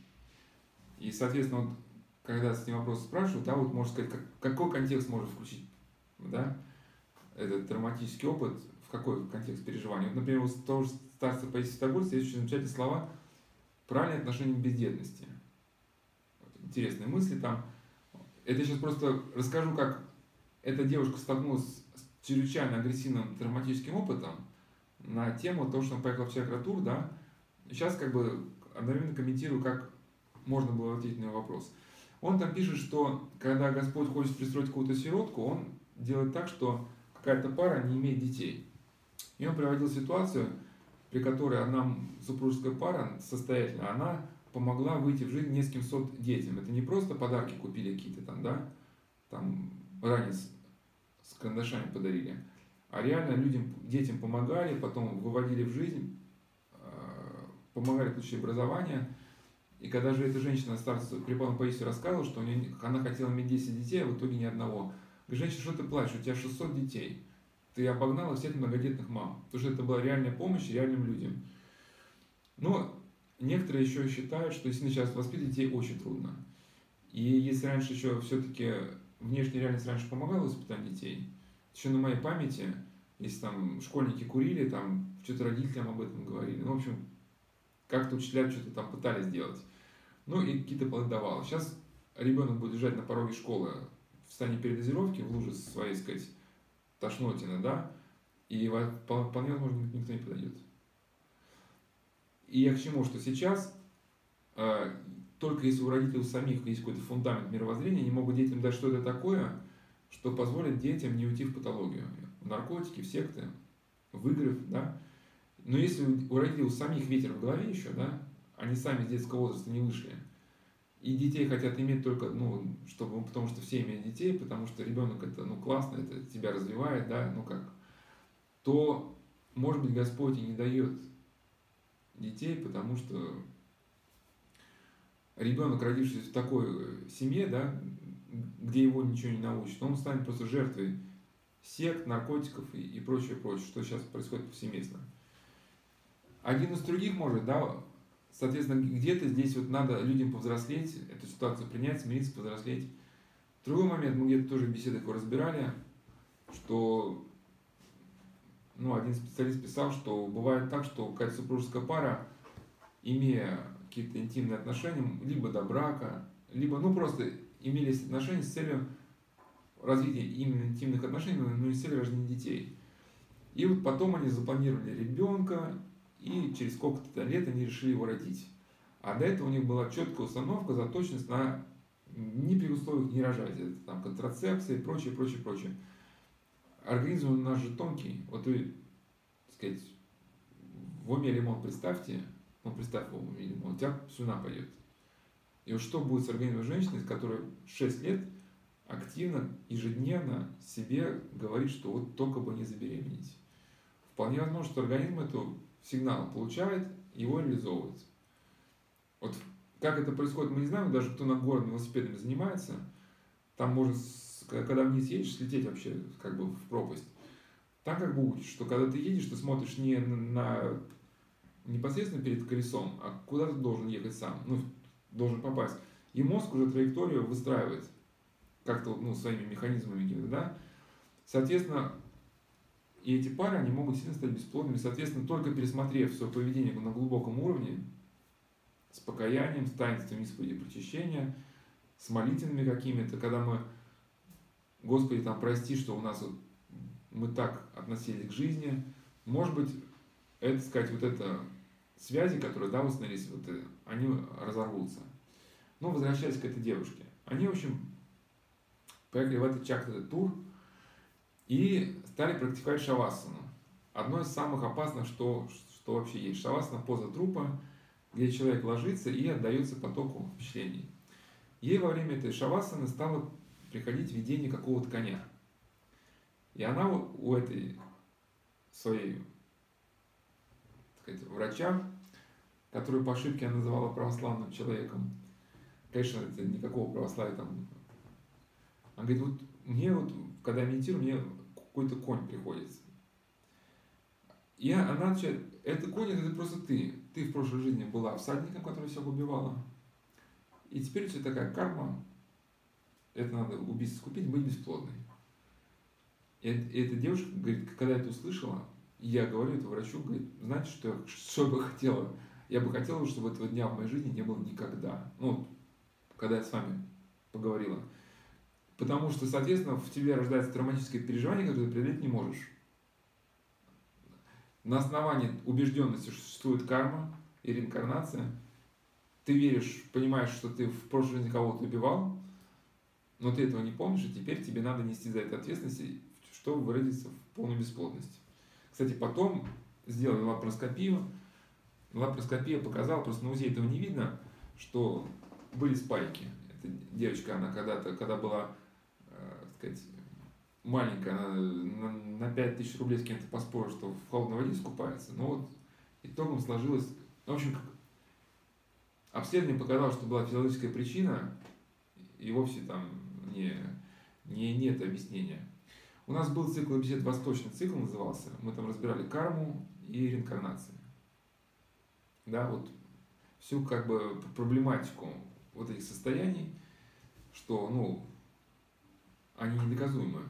И, соответственно, вот, когда с ним вопрос спрашивают, да, вот можно сказать, как, какой контекст можно включить, да, этот травматический опыт, в какой контекст переживания. Вот, например, у того же старца Паисия Святогорца есть очень замечательные слова правильное отношение к бездетности. Интересные мысли там. Это я сейчас просто расскажу, как эта девушка столкнулась с чрезвычайно агрессивным травматическим опытом на тему того, что он поехал в чакратур, да. Сейчас как бы одновременно комментирую, как можно было ответить на вопрос. Он там пишет, что когда Господь хочет пристроить какую-то сиротку, он делает так, что какая-то пара не имеет детей. И он приводил ситуацию, при которой одна супружеская пара состоятельная, она помогла выйти в жизнь нескольким сот детям. Это не просто подарки купили какие-то там, да, там ранец с карандашами подарили, а реально людям, детям помогали, потом выводили в жизнь, помогали получить образование. И когда же эта женщина, старца Преподобный Паисий рассказывала, что у нее, она хотела иметь 10 детей, а в итоге ни одного. Говорит, женщина, что ты плачешь, у тебя 600 детей ты обогнала всех многодетных мам, потому что это была реальная помощь реальным людям. Но некоторые еще считают, что если сейчас воспитывать детей очень трудно. И если раньше еще все-таки внешняя реальность раньше помогала воспитать детей, еще на моей памяти, если там школьники курили, там что-то родителям об этом говорили, ну, в общем, как-то учителя что-то там пытались сделать. Ну, и какие-то плоды давало. Сейчас ребенок будет лежать на пороге школы в состоянии передозировки, в луже своей, сказать, тошнотина, да, и вполне возможно никто не подойдет. И я к чему, что сейчас э, только если у родителей самих есть какой-то фундамент мировоззрения, они могут детям дать что-то такое, что позволит детям не уйти в патологию. В наркотики, в секты, в игры, да. Но если у родителей у самих ветер в голове еще, да, они сами с детского возраста не вышли, и детей хотят иметь только, ну, чтобы, потому что все имеют детей, потому что ребенок это, ну, классно, это тебя развивает, да, ну как, то, может быть, Господь и не дает детей, потому что ребенок, родившийся в такой э, семье, да, где его ничего не научат, он станет просто жертвой сект, наркотиков и, и прочее, прочее, что сейчас происходит повсеместно. Один из других может, да, Соответственно, где-то здесь вот надо людям повзрослеть, эту ситуацию принять, смириться, повзрослеть. Другой момент, мы где-то тоже в беседах разбирали, что ну, один специалист писал, что бывает так, что какая-то супружеская пара, имея какие-то интимные отношения, либо до брака, либо ну просто имели отношения с целью развития именно интимных отношений, но не с целью рождения детей. И вот потом они запланировали ребенка, и через сколько-то лет они решили его родить. А до этого у них была четкая установка, заточенность на ни при условиях не рожать. Это там контрацепция и прочее, прочее, прочее. Организм у нас же тонкий. Вот вы, так сказать, в уме лимон представьте, ну представь в уме лимон, у тебя слюна пойдет. И вот что будет с организмом женщины, с которой 6 лет активно, ежедневно себе говорит, что вот только бы не забеременеть. Вполне возможно, что организм эту сигнал получает, его реализовывает. Вот как это происходит, мы не знаем, даже кто на городом велосипедами занимается, там можно, когда вниз едешь, слететь вообще как бы в пропасть. Так как будет, что когда ты едешь, ты смотришь не на непосредственно перед колесом, а куда ты должен ехать сам, ну, должен попасть. И мозг уже траекторию выстраивает как-то ну, своими механизмами, да. Соответственно, И эти пары, они могут сильно стать бесплодными. Соответственно, только пересмотрев свое поведение на глубоком уровне, с покаянием, с таинством исповеди прочищения, с молитвенными какими-то, когда мы, Господи, там, прости, что у нас вот, мы так относились к жизни, может быть, это, сказать, вот это связи, которые, да, установились, вот, э, они разорвутся. Но возвращаясь к этой девушке, они, в общем, поехали в этот чакра тур и стали практиковать шавасану. Одно из самых опасных, что, что вообще есть. Шавасана – поза трупа, где человек ложится и отдается потоку впечатлений. Ей во время этой шавасаны стало приходить видение какого-то коня. И она у этой своей так сказать, врача, которую по ошибке она называла православным человеком, конечно, это никакого православия там. Она говорит, вот мне вот, когда я медитирую, мне какой-то конь приходится. И она начинает, это конь, это просто ты. Ты в прошлой жизни была всадником, который всех убивала. И теперь у тебя такая карма, это надо убийство скупить, быть бесплодной. И, эта девушка говорит, когда это услышала, я говорю это врачу, говорит, знаете, что, что бы хотела? Я бы хотела, чтобы этого дня в моей жизни не было никогда. Ну, когда я с вами поговорила. Потому что, соответственно, в тебе рождается травматическое переживание, которое ты преодолеть не можешь. На основании убежденности, что существует карма и реинкарнация, ты веришь, понимаешь, что ты в прошлой жизни кого-то убивал, но ты этого не помнишь, и теперь тебе надо нести за это ответственность, чтобы выразиться в полной бесплодности. Кстати, потом сделали лапароскопию. Лапароскопия показала, просто на УЗИ этого не видно, что были спайки. Эта девочка, она когда-то, когда была, сказать, маленькая, она на, на 5 тысяч рублей с кем-то поспорила, что в холодной воде искупается. Но вот итогом сложилось... В общем, обследование показало, что была физиологическая причина, и вовсе там не, не, нет объяснения. У нас был цикл бесед «Восточный цикл» назывался. Мы там разбирали карму и реинкарнацию. Да, вот всю как бы проблематику вот этих состояний, что, ну, они недоказуемы.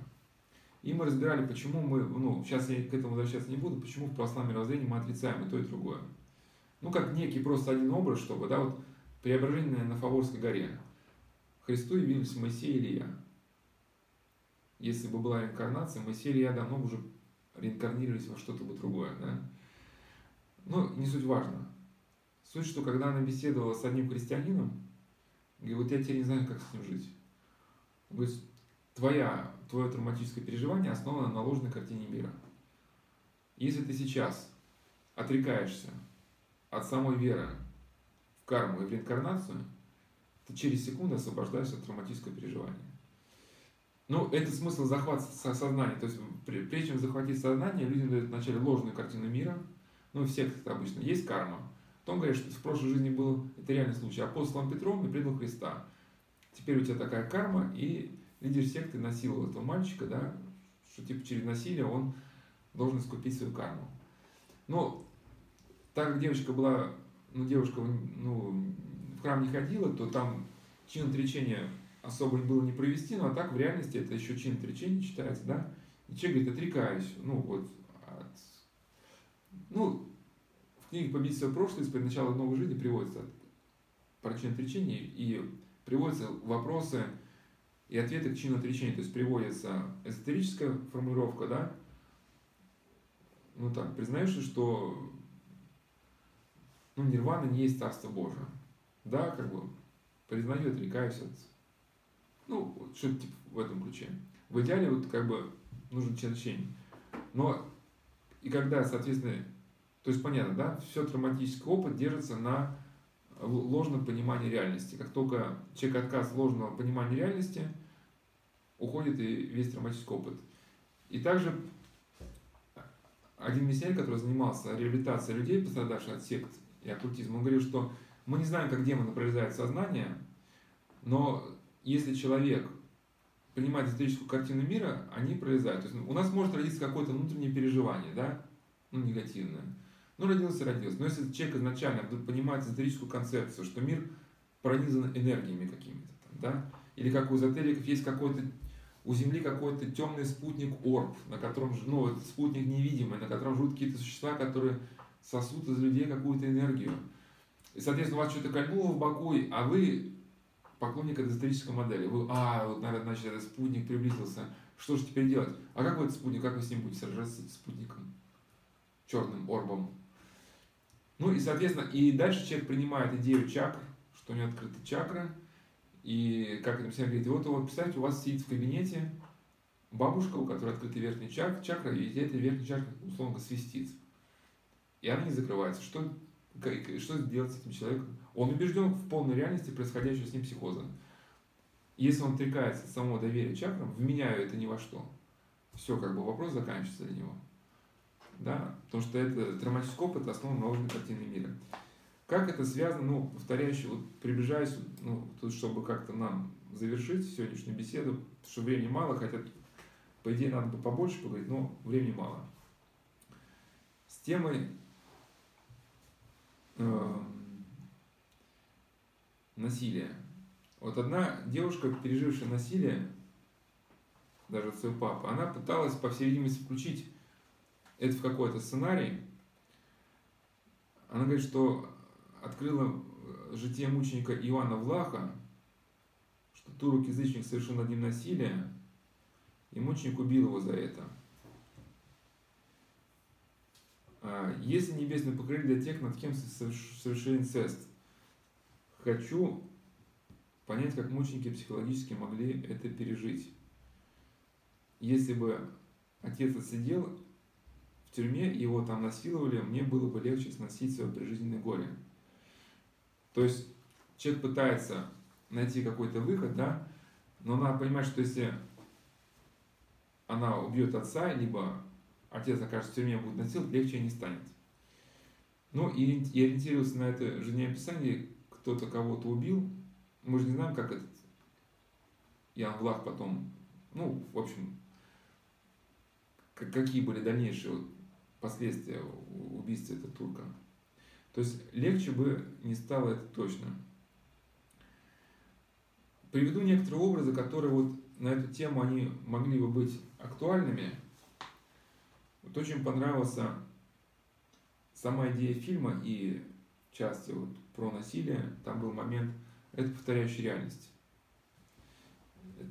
И мы разбирали, почему мы, ну, сейчас я к этому возвращаться не буду, почему в православном мировоззрении мы отрицаем и то, и другое. Ну, как некий просто один образ, чтобы, да, вот преображение на Фаворской горе. Христу явились Моисей и Илья если бы была реинкарнация, мы сели, я давно уже реинкарнировались во что-то бы другое, да. Но не суть важно. Суть, что когда она беседовала с одним христианином, говорит, вот я теперь не знаю, как с ним жить. Говорит, твоя, твое травматическое переживание основано на ложной картине мира. Если ты сейчас отрекаешься от самой веры в карму и в реинкарнацию, ты через секунду освобождаешься от травматического переживания. Ну, это смысл захвата сознания. То есть, прежде чем захватить сознание, людям дают вначале ложную картину мира. Ну, у всех это обычно есть карма. Потом говорят, что в прошлой жизни был, это реальный случай, апостолом Петром и предал Христа. Теперь у тебя такая карма, и лидер секты насиловал этого мальчика, да, что типа через насилие он должен искупить свою карму. Но так как девочка была, ну, девушка ну, в храм не ходила, то там чин отречения особо было не провести, но а так в реальности это еще чин отречения читается, да? И человек говорит, отрекаюсь, ну вот, от... ну, в книге «Победить свое прошлое» из начала новой жизни приводится про чин отречения и приводятся вопросы и ответы к чину отречения, то есть приводится эзотерическая формулировка, да, ну так, признаешь ли, что ну, нирвана не есть Царство Божие? Да, как бы, признаю, отрекаюсь от ну, что-то типа в этом ключе. В идеале вот как бы нужен черчень. Но и когда, соответственно, то есть понятно, да, все травматический опыт держится на ложном понимании реальности. Как только человек отказ ложного понимания реальности, уходит и весь травматический опыт. И также один миссионер, который занимался реабилитацией людей, пострадавших от сект и оккультизма, он говорил, что мы не знаем, как демоны прорезают сознание, но если человек понимает историческую картину мира, они пролезают. То есть у нас может родиться какое-то внутреннее переживание, да, ну, негативное. Ну, родился, родился. Но если человек изначально понимает эзотерическую концепцию, что мир пронизан энергиями какими-то, да, или как у эзотериков есть какой-то у Земли какой-то темный спутник Орб, на котором, ну, этот спутник невидимый, на котором живут какие-то существа, которые сосут из людей какую-то энергию. И, соответственно, у вас что-то кольнуло в боку, а вы поклонник исторической модели. Вы, а, вот, наверное, значит, этот спутник приблизился. Что же теперь делать? А как этот спутник, как вы с ним будете сражаться, с этим спутником? Черным орбом. Ну и, соответственно, и дальше человек принимает идею чакр, что у него открыты чакры, и как это всем говорит, вот, вот, представьте, у вас сидит в кабинете бабушка, у которой открыты верхний чак, чакра, и эта верхняя чакра, условно, свистит. И она не закрывается. Что, что сделать с этим человеком? Он убежден в полной реальности происходящего с ним психоза. Если он отрекается от самого доверия чакрам, вменяю это ни во что, все, как бы вопрос заканчивается для него. Да? Потому что это травматический опыт основан на ложной картине мира. Как это связано, ну, повторяюсь, вот приближаясь, ну, тут, чтобы как-то нам завершить сегодняшнюю беседу, потому что времени мало, хотя, по идее, надо бы побольше поговорить, но времени мало. С темой э, насилия. Вот одна девушка, пережившая насилие, даже от своего папы, она пыталась, по всей видимости, включить это в какой-то сценарий. Она говорит, что открыла житие мученика Иоанна Влаха, что турок-язычник совершил над ним насилие, и мученик убил его за это. А, если небесный покрылья для тех, над кем совершил инцест, хочу понять, как мученики психологически могли это пережить. Если бы отец отсидел в тюрьме, его там насиловали, мне было бы легче сносить свое прижизненное горе. То есть человек пытается найти какой-то выход, да, но надо понимать, что если она убьет отца, либо отец окажется в тюрьме, будет насиловать, легче не станет. Ну и, и ориентировался на это жизнеописание, кто-то кого-то убил, мы же не знаем, как этот Ян Влах потом, ну, в общем, какие были дальнейшие последствия убийства этого турка. То есть легче бы не стало это точно. Приведу некоторые образы, которые вот на эту тему они могли бы быть актуальными. Вот очень понравился сама идея фильма и части вот про насилие. Там был момент, это повторяющая реальность.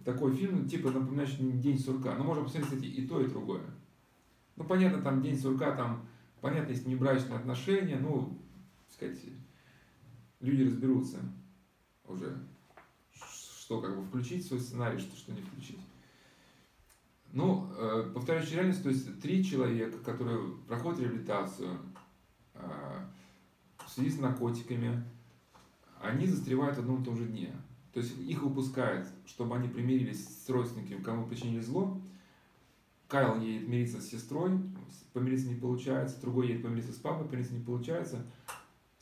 Такой фильм, типа напоминающий День сурка. Но можно посмотреть, кстати, и то, и другое. Ну, понятно, там День сурка, там, понятно, есть небрачные отношения, ну, сказать, люди разберутся уже, что как бы включить в свой сценарий, что, что не включить. Ну, э, повторяющая реальность, то есть три человека, которые проходят реабилитацию, э, в связи с наркотиками, они застревают в одном и том же дне. То есть их выпускают, чтобы они примирились с родственниками, кому причинили зло. Кайл едет мириться с сестрой, помириться не получается. Другой едет помириться с папой, помириться не получается.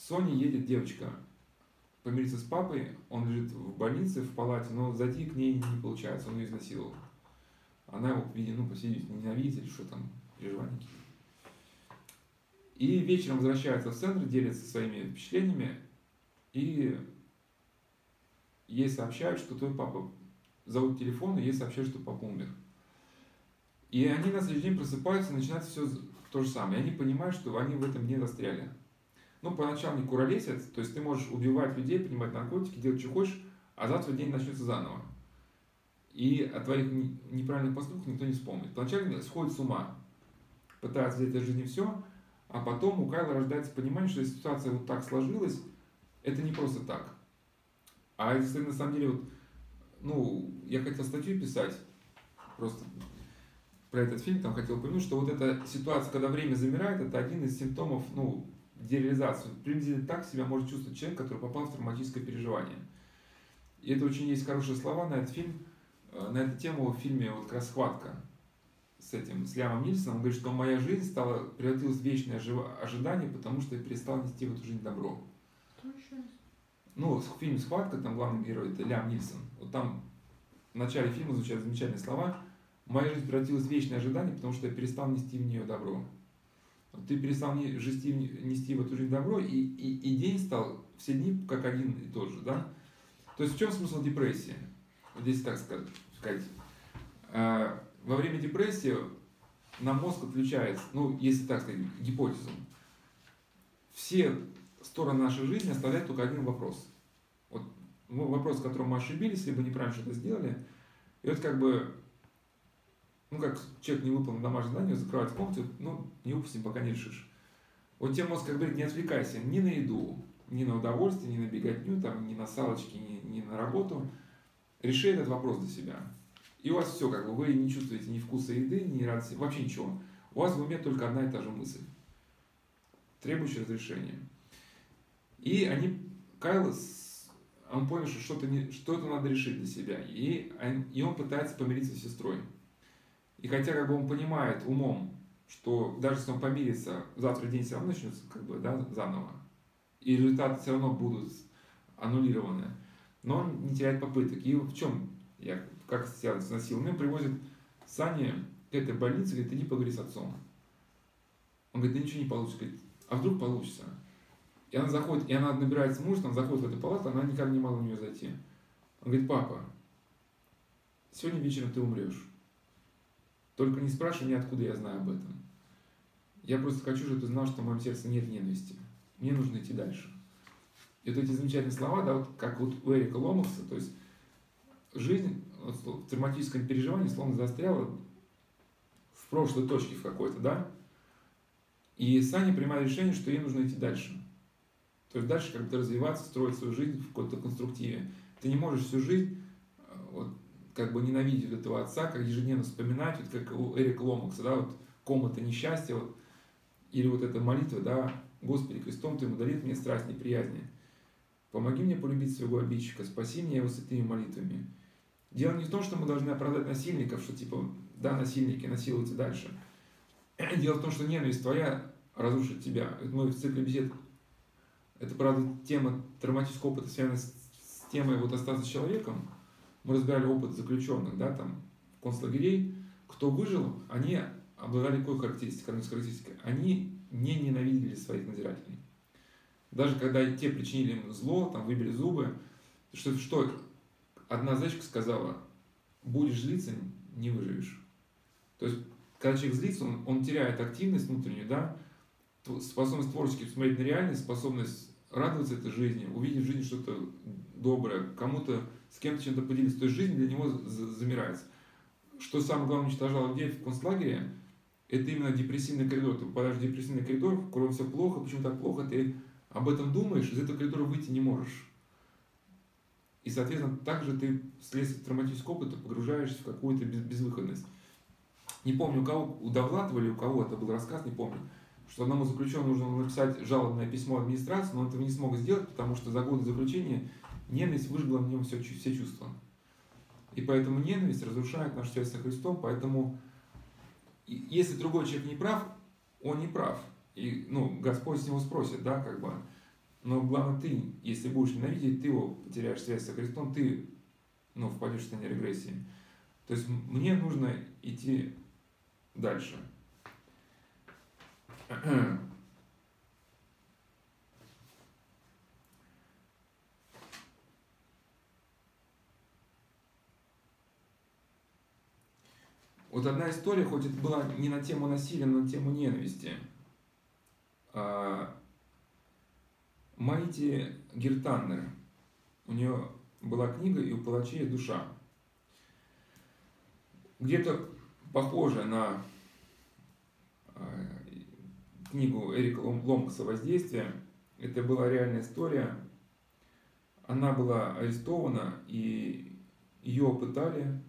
Соня едет, девочка, помириться с папой. Он лежит в больнице, в палате, но зайти к ней не получается, он ее изнасиловал. Она его, видимо, ну, по ненавидит или что там, переживания и вечером возвращается в центр, делится своими впечатлениями, и ей сообщают, что твой папа зовут телефон, и ей сообщают, что папа умер. И они на следующий день просыпаются, начинается все то же самое. И они понимают, что они в этом дне застряли. Ну, поначалу не куролесят, то есть ты можешь убивать людей, принимать наркотики, делать, что хочешь, а завтра день начнется заново. И о твоих неправильных поступках никто не вспомнит. Поначалу сходит с ума, пытаются взять из жизни все, а потом у Кайла рождается понимание, что ситуация вот так сложилась, это не просто так. А если на самом деле, вот, ну, я хотел статью писать, просто про этот фильм, там хотел упомянуть, что вот эта ситуация, когда время замирает, это один из симптомов, ну, дереализации. Приблизительно так себя может чувствовать человек, который попал в травматическое переживание. И это очень есть хорошие слова на этот фильм, э, на эту тему в фильме вот как раз «Схватка» с этим, с Лямом Нильсоном, он говорит, что моя жизнь стала, превратилась в вечное ожидание, потому что я перестал нести в эту жизнь добро. Ну, фильм «Схватка», там главный герой, это Лям Нильсон. Вот там в начале фильма звучат замечательные слова. Моя жизнь превратилась в вечное ожидание, потому что я перестал нести в нее добро. Ты перестал нести, нести в эту жизнь добро, и, и, и день стал, все дни как один и тот же, да? То есть в чем смысл депрессии? Вот здесь так сказать. э, во время депрессии на мозг отключается, ну, если так сказать, гипотезу. Все стороны нашей жизни оставляют только один вопрос. Вот вопрос, в котором мы ошибились, либо неправильно что-то сделали. И вот как бы, ну, как человек не выполнил домашнее задание, закрывает комнату, ну, не выпустим, пока не решишь. Вот тебе мозг как говорит, не отвлекайся ни на еду, ни на удовольствие, ни на беготню, там, ни на салочки, ни, ни на работу. Реши этот вопрос для себя. И у вас все, как бы, вы не чувствуете ни вкуса еды, ни радости, вообще ничего. У вас в уме только одна и та же мысль, требующая разрешения. И они, Кайл, он понял, что что-то, не, что-то надо решить для себя. И, и он пытается помириться с сестрой. И хотя как бы он понимает умом, что даже если он помирится, завтра день все равно начнется как бы, да, заново, и результаты все равно будут аннулированы, но он не теряет попыток. И в чем я как связано с насилием? Он привозит Сани к этой больнице, говорит, иди поговори с отцом. Он говорит, да ничего не получится. Говорит, а вдруг получится? И она заходит, и она набирается мужа, она заходит в эту палату, она никак не могла в нее зайти. Он говорит, папа, сегодня вечером ты умрешь. Только не спрашивай меня, откуда я знаю об этом. Я просто хочу, чтобы ты знал, что в моем сердце нет ненависти. Мне нужно идти дальше. И вот эти замечательные слова, да, вот как вот у Эрика Ломакса, то есть жизнь в травматическом переживании словно застряла в прошлой точке в какой-то, да, и Саня принимает решение, что ей нужно идти дальше. То есть дальше как-то развиваться, строить свою жизнь в какой-то конструктиве. Ты не можешь всю жизнь э, вот, как бы ненавидеть этого отца, как ежедневно вспоминать, вот как у Эрика Ломакса, да, вот комната несчастья, вот, или вот эта молитва, да, Господи, крестом Ты удалит мне страсть неприязни. Помоги мне полюбить своего обидчика, спаси меня его святыми молитвами. Дело не в том, что мы должны оправдать насильников, что типа, да, насильники, насилуйте дальше. Дело в том, что ненависть твоя разрушит тебя. Мы в цикле бесед это, правда, тема травматического опыта связана с, темой вот остаться человеком. Мы разбирали опыт заключенных, да, там, концлагерей. Кто выжил, они обладали какой характеристикой, одной из характеристик. Они не ненавидели своих надзирателей. Даже когда те причинили им зло, там, выбили зубы, что, что одна зайчка сказала, будешь злиться, не выживешь. То есть, когда человек злится, он, он теряет активность внутреннюю, да, способность творчески посмотреть на реальность, способность радоваться этой жизни, увидеть в жизни что-то доброе, кому-то, с кем-то чем-то поделиться. То есть жизнь для него замирается. Что самое главное уничтожало людей в концлагере, это именно депрессивный коридор. Ты попадаешь в депрессивный коридор, котором все плохо, почему так плохо, ты об этом думаешь, из этого коридора выйти не можешь. И, соответственно, также ты вследствие травматического опыта погружаешься в какую-то безвыходность. Не помню, у кого, у Довлатова или у кого это был рассказ, не помню что одному заключенному нужно написать жалобное письмо администрации, но он этого не смог сделать, потому что за годы заключения ненависть выжгла в нем все, все чувства. И поэтому ненависть разрушает нашу связь со Христом, поэтому если другой человек не прав, он не прав. И, ну, Господь с него спросит, да, как бы. Но главное, ты, если будешь ненавидеть, ты его потеряешь связь со Христом, ты, ну, впадешь в состояние регрессии. То есть мне нужно идти дальше. Вот одна история, хоть это была не на тему насилия, но на тему ненависти. А, Майти Гертаннер. У нее была книга «И у палачей душа». Где-то похожая на а, книгу Эрика Ломкса «Воздействие». Это была реальная история. Она была арестована, и ее пытали.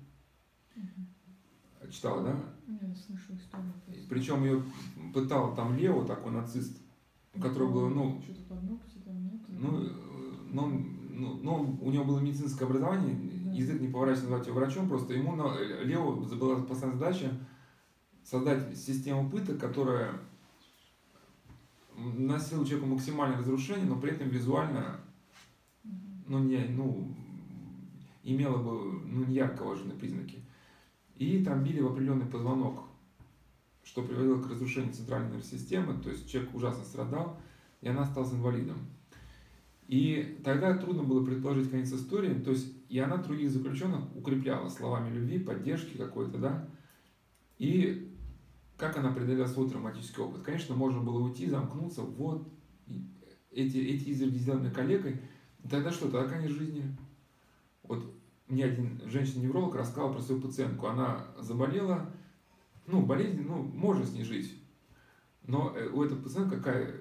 Читала, да? Я слышу историю. Причем ее пытал там Лео, такой нацист, у которого было, ну... Что-то под ногти там нет? Ну, но, ну, но у него было медицинское образование, да. язык не поворачивается назвать его врачом, просто ему на, Лео была постоянная задача создать систему пыток, которая носил человеку максимальное разрушение, но при этом визуально ну, не, ну, имела бы ну, не ярко выраженные признаки. И там били в определенный позвонок, что приводило к разрушению центральной нервной системы, то есть человек ужасно страдал, и она осталась инвалидом. И тогда трудно было предположить конец истории, то есть и она других заключенных укрепляла словами любви, поддержки какой-то, да, и как она преодолела свой травматический опыт. Конечно, можно было уйти, замкнуться, вот, эти, эти изверги, сделанные коллегой, тогда что, тогда конец жизни. Вот мне один женщина-невролог рассказала про свою пациентку. Она заболела, ну, болезнь, ну, можно с ней жить. Но э, у этой пациентки какая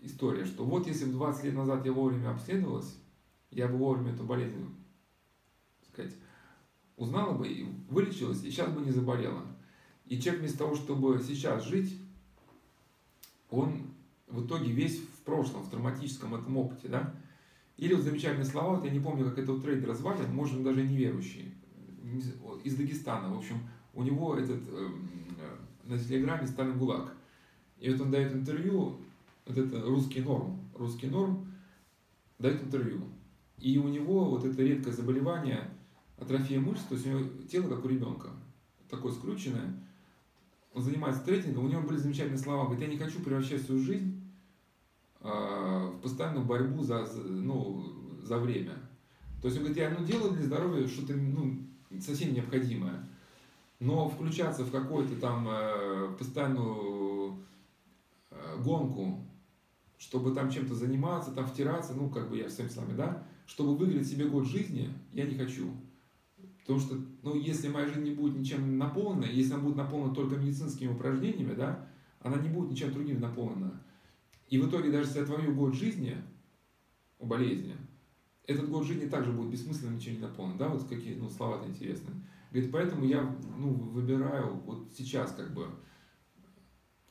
история, что вот если бы 20 лет назад я вовремя обследовалась, я бы вовремя эту болезнь, так сказать, узнала бы и вылечилась, и сейчас бы не заболела. И человек вместо того, чтобы сейчас жить, он в итоге весь в прошлом, в травматическом этом опыте, да? Или вот замечательные слова, вот я не помню, как этого трейдера звали, может, даже неверующий, из Дагестана, в общем, у него этот, э, на телеграме Сталин ГУЛАГ. И вот он дает интервью, вот это русский норм, русский норм дает интервью. И у него вот это редкое заболевание, атрофия мышц, то есть у него тело как у ребенка, такое скрученное. Он занимается трейдингом, у него были замечательные слова, говорит, я не хочу превращать свою жизнь э, в постоянную борьбу за, ну, за время. То есть он говорит, я ну, делаю для здоровья что-то ну, совсем необходимое. Но включаться в какую-то там э, постоянную э, гонку, чтобы там чем-то заниматься, там втираться, ну, как бы я всем с вами, да, чтобы выиграть себе год жизни, я не хочу. Потому что, ну, если моя жизнь не будет ничем наполнена, если она будет наполнена только медицинскими упражнениями, да, она не будет ничем другим наполнена. И в итоге, даже если я твою год жизни у болезни, этот год жизни также будет бессмысленным, ничем не наполнен. Да, вот какие ну, слова-то интересные. Говорит, поэтому я ну, выбираю вот сейчас как бы,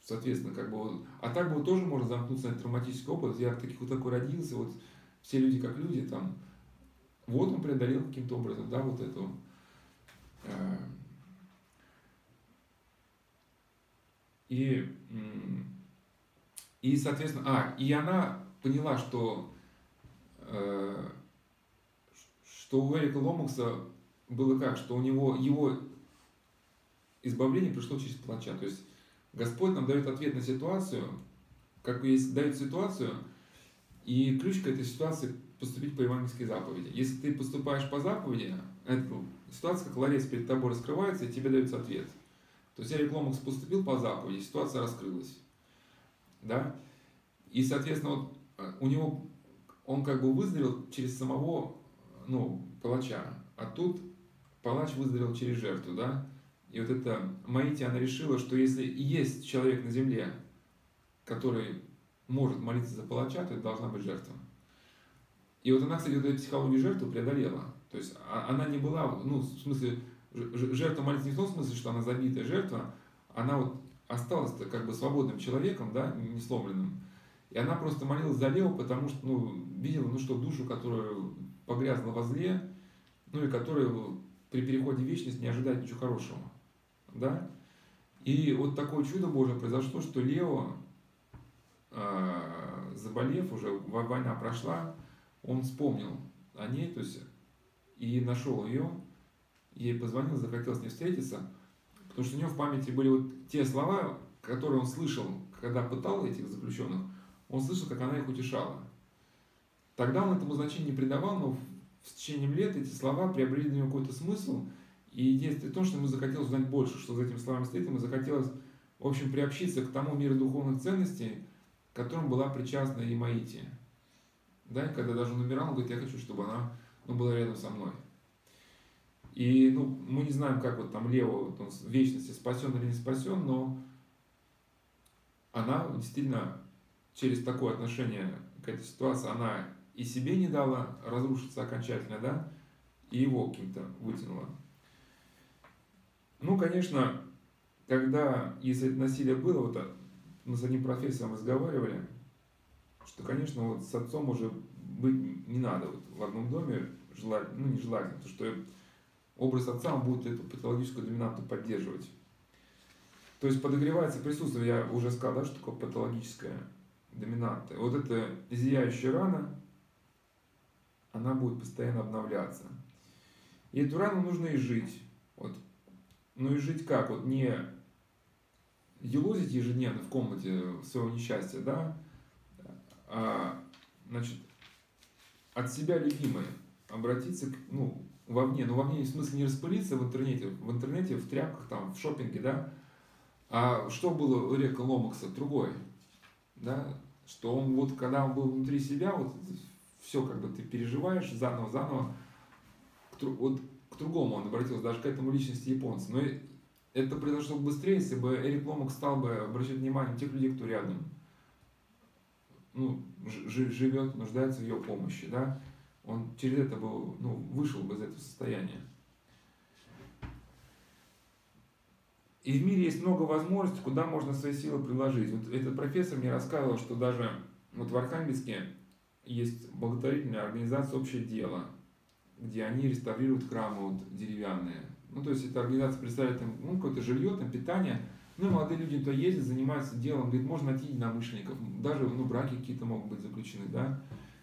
соответственно, как бы, вот, а так бы тоже можно замкнуться на травматический опыт. Я таких вот такой родился, вот все люди как люди там, вот он преодолел каким-то образом, да, вот эту э, и, и, соответственно, а, и она поняла, что, э, что у Эрика Ломакса было как, что у него его избавление пришло через плача. То есть Господь нам дает ответ на ситуацию, как есть дает ситуацию, и ключ к этой ситуации поступить по евангельской заповеди. Если ты поступаешь по заповеди, это ситуация как ларец перед тобой раскрывается, и тебе дается ответ. То есть Эрик Ломакс поступил по заповеди, ситуация раскрылась. Да? И, соответственно, вот э, у него он как бы выздоровел через самого ну, палача. А тут палач выздоровел через жертву, да? И вот эта Маити, она решила, что если есть человек на земле, который может молиться за палача, то это должна быть жертва. И вот она, кстати, вот эту психологию жертвы преодолела. То есть а, она не была, ну, в смысле, жертва молиться не в том смысле, что она забитая жертва, она вот осталась как бы свободным человеком, да, не сломленным. И она просто молилась за Лео, потому что, ну, видела, ну что, душу, которая погрязла во зле, ну и которая при переходе в вечность не ожидает ничего хорошего. Да? И вот такое чудо Божие произошло, что Лео, э, заболев уже, война прошла, он вспомнил о ней, то есть и нашел ее, ей позвонил, захотел с ней встретиться, потому что у него в памяти были вот те слова, которые он слышал, когда пытал этих заключенных, он слышал, как она их утешала. Тогда он этому значения не придавал, но с течением лет эти слова приобрели для него какой-то смысл. И единственное то, что ему захотелось узнать больше, что за этими словами стоит, ему захотелось, в общем, приобщиться к тому миру духовных ценностей, которым была причастна и Маити. Да, когда даже он умирал, он говорит, я хочу, чтобы она ну, была рядом со мной. И ну, мы не знаем, как вот там Лео вот он в вечности спасен или не спасен, но она действительно через такое отношение к этой ситуации, она и себе не дала разрушиться окончательно, да, и его каким-то вытянула. Ну, конечно, когда, если это насилие было, вот мы с одним профессором разговаривали, что, конечно, вот с отцом уже быть не надо вот в одном доме, желать, ну, не желательно, потому что образ отца, он будет эту патологическую доминанту поддерживать. То есть подогревается присутствие, я уже сказал, да, что такое патологическая доминанта. Вот эта зияющая рана, она будет постоянно обновляться. И эту рану нужно и жить. Вот. Ну и жить как? Вот не елозить ежедневно в комнате своего несчастья, да, значит, от себя любимой обратиться к, ну, вовне, но вовне в смысле не распылиться в интернете, в интернете, в тряпках, там, в шопинге, да, а что было у Река Ломакса? Другой, да, что он вот, когда он был внутри себя, вот все как бы ты переживаешь заново, заново, вот к другому он обратился, даже к этому личности японца. Но это произошло быстрее, если бы Эрик Ломак стал бы обращать внимание на тех людей, кто рядом. Ну, живет, нуждается в ее помощи, да. Он через это был, ну, вышел бы из этого состояния. И в мире есть много возможностей, куда можно свои силы приложить. Вот этот профессор мне рассказывал, что даже вот в Архангельске есть благотворительная организация «Общее дело», где они реставрируют храмы вот, деревянные. Ну, то есть эта организация представляет им ну, какое-то жилье, там, питание. Ну, молодые люди то ездят, занимаются делом, говорит, можно найти единомышленников, даже ну, браки какие-то могут быть заключены, да.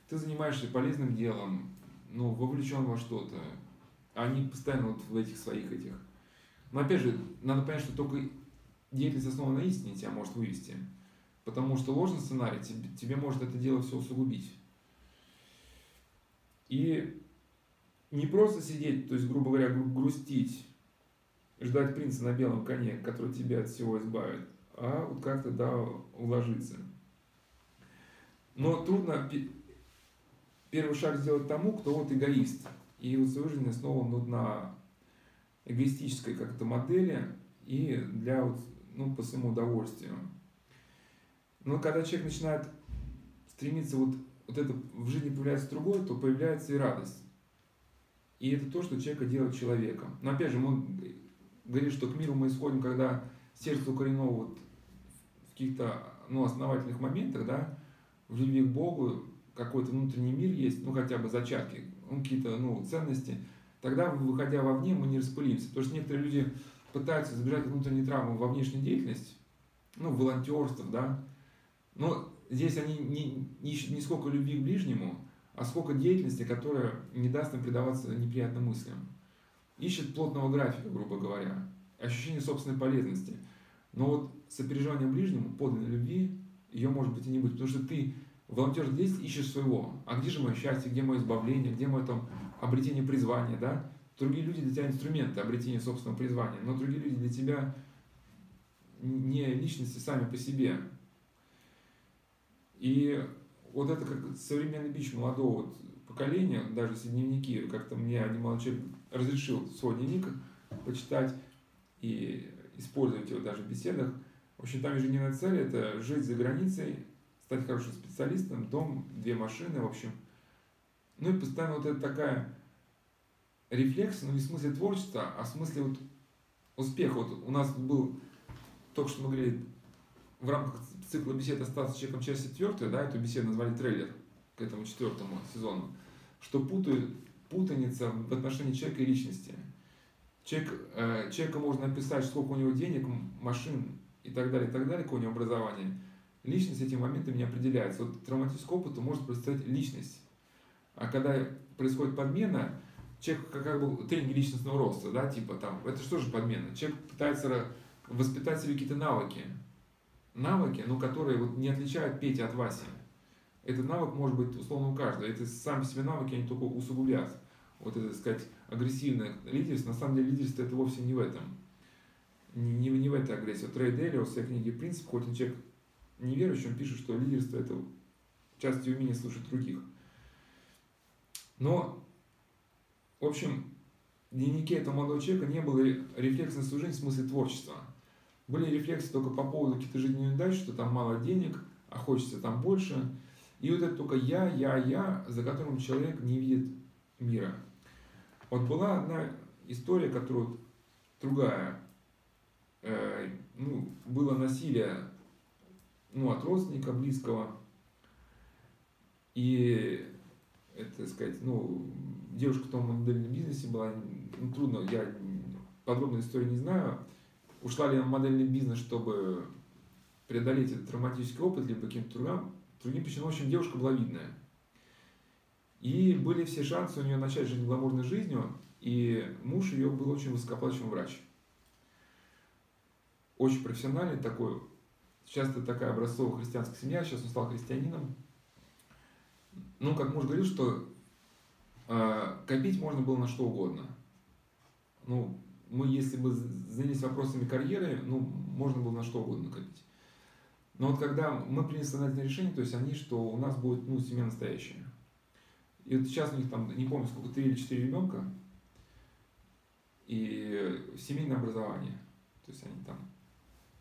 Ты занимаешься полезным делом, ну, вовлечен во что-то. Они постоянно вот в этих своих этих. Но опять же, надо понять, что только деятельность основана на истине тебя может вывести. Потому что ложный сценарий тебе, тебе может это дело все усугубить. И не просто сидеть, то есть, грубо говоря, грустить, ждать принца на белом коне, который тебя от всего избавит, а вот как-то, да, уложиться. Но трудно первый шаг сделать тому, кто вот эгоист. И вот свою жизнь основан вот на эгоистической как-то модели и для вот, ну, по своему удовольствию. Но когда человек начинает стремиться вот, вот это в жизни появляется другое, то появляется и радость. И это то, что человека делает человеком. Но опять же, он говорит, что к миру мы исходим, когда сердце укорено вот в каких-то ну, основательных моментах, да, в любви к Богу, какой-то внутренний мир есть, ну хотя бы зачатки, ну, какие-то ну, ценности, тогда, выходя вовне, мы не распылимся. Потому что некоторые люди пытаются забирать внутренние травмы во внешнюю деятельность, ну, волонтерство, да, но здесь они не, не ищут не сколько любви к ближнему, а сколько деятельности, которая не даст им предаваться неприятным мыслям. Ищет плотного графика, грубо говоря, ощущение собственной полезности. Но вот сопереживание ближнему, подлинной любви, ее может быть и не быть, потому что ты волонтер здесь ищешь своего. А где же мое счастье, где мое избавление, где мое там обретение призвания, да? Другие люди для тебя инструменты обретения собственного призвания, но другие люди для тебя не личности сами по себе. И вот это как современный бич молодого вот поколения, даже если дневники, как-то мне один молодой человек разрешил свой дневник почитать и использовать его даже в беседах. В общем, там ежедневная цель – это жить за границей, стать хорошим специалистом, дом, две машины, в общем. Ну и постоянно вот это такая рефлекс, ну не в смысле творчества, а в смысле вот успеха. Вот у нас был, только что мы говорили, в рамках цикла бесед остался человеком часть четвертая, да, эту беседу назвали трейлер к этому четвертому сезону, что путают, путаница в отношении человека и личности. Человек, э, человека можно описать, сколько у него денег, машин и так далее, и так далее, какое у него образование. Личность этим моментом не определяется. Вот травматический опыт может представить личность. А когда происходит подмена, человек как, как бы тренинг личностного роста, да, типа там, это что же подмена? Человек пытается воспитать себе какие-то навыки, навыки, но которые вот не отличают Петя от Васи. Этот навык может быть условно у каждого. Это сами себе навыки, они только усугубят. Вот это, сказать, агрессивное лидерство. На самом деле лидерство это вовсе не в этом. Не, не, не в этой агрессии. Вот Рэй Делио в своей книге «Принцип», хоть он человек неверующий, он пишет, что лидерство это части умения слушать других. Но, в общем, в дневнике этого молодого человека не было рефлекса на жизнь в смысле творчества – были рефлексы только по поводу каких-то жизненных неудач, что там мало денег, а хочется там больше. И вот это только я, я, я, за которым человек не видит мира. Вот была одна история, которая вот другая. Э, ну, было насилие ну, от родственника близкого. И это сказать, ну, девушка в том модельном бизнесе была, ну, трудно, я подробную историю не знаю, ушла ли она в модельный бизнес, чтобы преодолеть этот травматический опыт, либо каким-то другим, другим причинам. В общем, девушка была видная. И были все шансы у нее начать жить гламурной жизнью, и муж ее был очень высокоплачиваемый врач. Очень профессиональный такой, часто такая образцовая христианская семья, сейчас он стал христианином. Ну, как муж говорил, что э, копить можно было на что угодно. Ну, мы, если бы занялись вопросами карьеры, ну, можно было на что угодно копить. Но вот когда мы приняли сознательное решение, то есть они, что у нас будет, ну, семья настоящая. И вот сейчас у них там, не помню, сколько, три или четыре ребенка, и семейное образование. То есть они там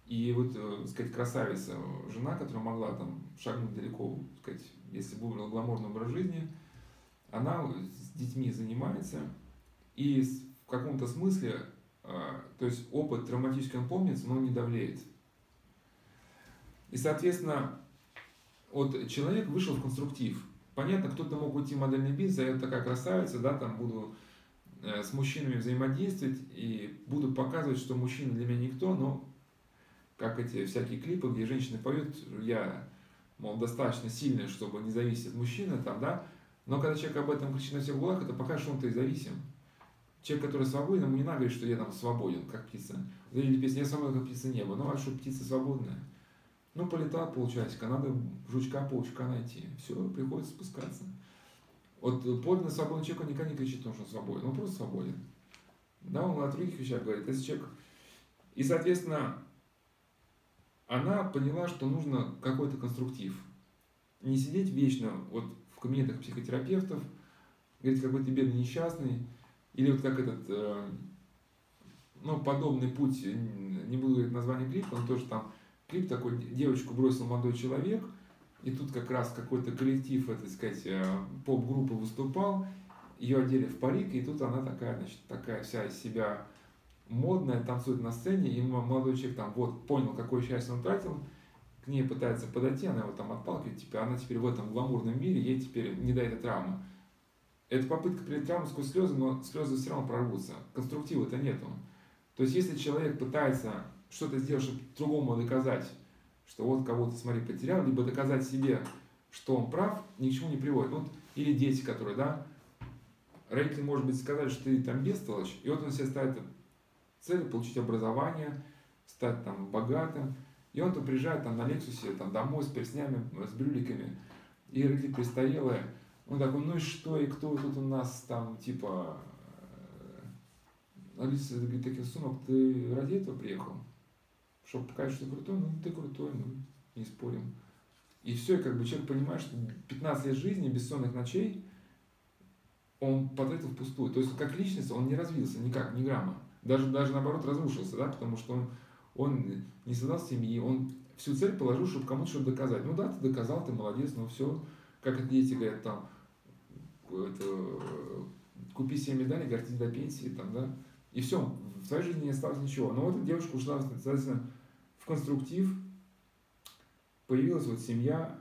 и вот, так э, сказать, красавица, жена, которая могла там шагнуть далеко, так сказать, если бы выбрала гламурный образ жизни, она с детьми занимается, и в каком-то смысле, а, то есть опыт травматический он помнится, но он не давлеет. И, соответственно, вот человек вышел в конструктив. Понятно, кто-то мог уйти в модельный бизнес, а я такая красавица, да, там буду э, с мужчинами взаимодействовать и буду показывать, что мужчина для меня никто, но как эти всякие клипы, где женщины поют, я, мол, достаточно сильная, чтобы не зависеть от мужчины, там, да, но когда человек об этом кричит на всех углах, это покажет, что он-то и зависим. Человек, который свободен, ему не надо говорить, что я там свободен, как птица. Или песня «Я свободен, как птица неба». Ну, а что птица свободная? Ну, полетал полчасика, надо жучка, паучка найти. Все, приходится спускаться. Вот подлинно свободный человек, он никогда не кричит, что он свободен, он просто свободен. Да, он о других вещах говорит. Если человек... И, соответственно, она поняла, что нужно какой-то конструктив. Не сидеть вечно вот в кабинетах психотерапевтов, говорить, какой ты бедный несчастный, или вот как этот, э, ну, подобный путь, не буду говорить название клипа, но тоже там клип такой, девочку бросил молодой человек, и тут как раз какой-то коллектив, это сказать, э, поп-группы выступал, ее одели в парик, и тут она такая, значит, такая вся из себя модная, танцует на сцене, и молодой человек там вот понял, какое счастье он тратил, к ней пытается подойти, она его там отталкивает, типа, она теперь в этом гламурном мире, ей теперь не до травмы. Это попытка перед травмой сквозь слезы, но слезы все равно прорвутся. Конструктива-то нету. То есть, если человек пытается что-то сделать, чтобы другому доказать, что вот кого-то, смотри, потерял, либо доказать себе, что он прав, ни к чему не приводит. Вот, или дети, которые, да, родители, может быть, сказали, что ты там бестолочь, и вот он себе ставит цель получить образование, стать там богатым. И он то приезжает там на Лексусе там, домой с перстнями, с брюликами. И родители престарелые. Он такой, ну и что, и кто тут у нас там, типа, э, Алиса говорит, таких сумок, ты ради этого приехал? Чтобы показать, что ты крутой? Ну, ты крутой, ну, не спорим. И все, как бы человек понимает, что 15 лет жизни, бессонных ночей, он потратил впустую. То есть, как личность, он не развился никак, ни грамма даже, даже наоборот разрушился, да, потому что он, он не создал семьи, он всю цель положил, чтобы кому-то что-то доказать. Ну да, ты доказал, ты молодец, но все, как это дети говорят, там, это, купи себе медали, гордись до пенсии, там, да, и все, в твоей жизни не осталось ничего. Но вот эта девушка ушла, соответственно, конструктив, появилась вот семья,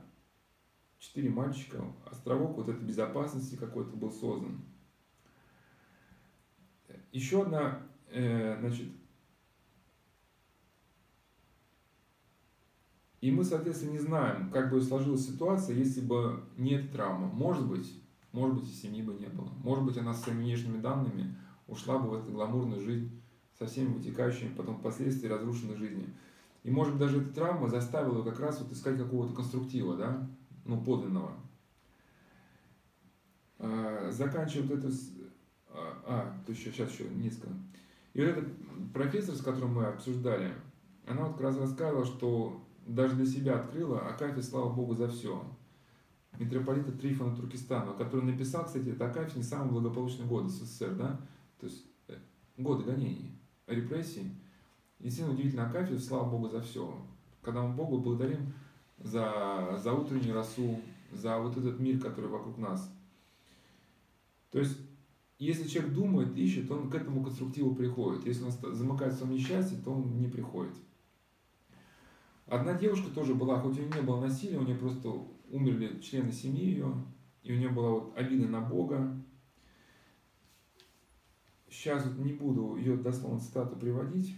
четыре мальчика, островок вот этой безопасности какой-то был создан. Еще одна э, значит, и мы, соответственно, не знаем, как бы сложилась ситуация, если бы не эта травма. Может быть, может быть, и семьи бы не было. Может быть, она с своими внешними данными ушла бы в эту гламурную жизнь со всеми вытекающими потом последствиями разрушенной жизни. И может быть, даже эта травма заставила как раз вот искать какого-то конструктива, да, ну, подлинного. А, вот это... А, а, то еще, сейчас еще несколько. И вот этот профессор, с которым мы обсуждали, она вот как раз рассказывала, что даже для себя открыла Акафия, слава Богу, за все. Митрополита Трифона Туркестана, который написал, кстати, это Акафий не самый благополучный год СССР, да, то есть э, годы гонений, репрессий. Действительно удивительно Акафию, слава Богу, за все. Когда мы Богу благодарим за, за утреннюю росу, за вот этот мир, который вокруг нас. То есть если человек думает, ищет, он к этому конструктиву приходит. Если он замыкает в своем несчастье, то он не приходит. Одна девушка тоже была, хоть у нее не было насилия, у нее просто умерли члены семьи ее, и у нее была вот обида на Бога. Сейчас вот не буду ее дословно цитату приводить.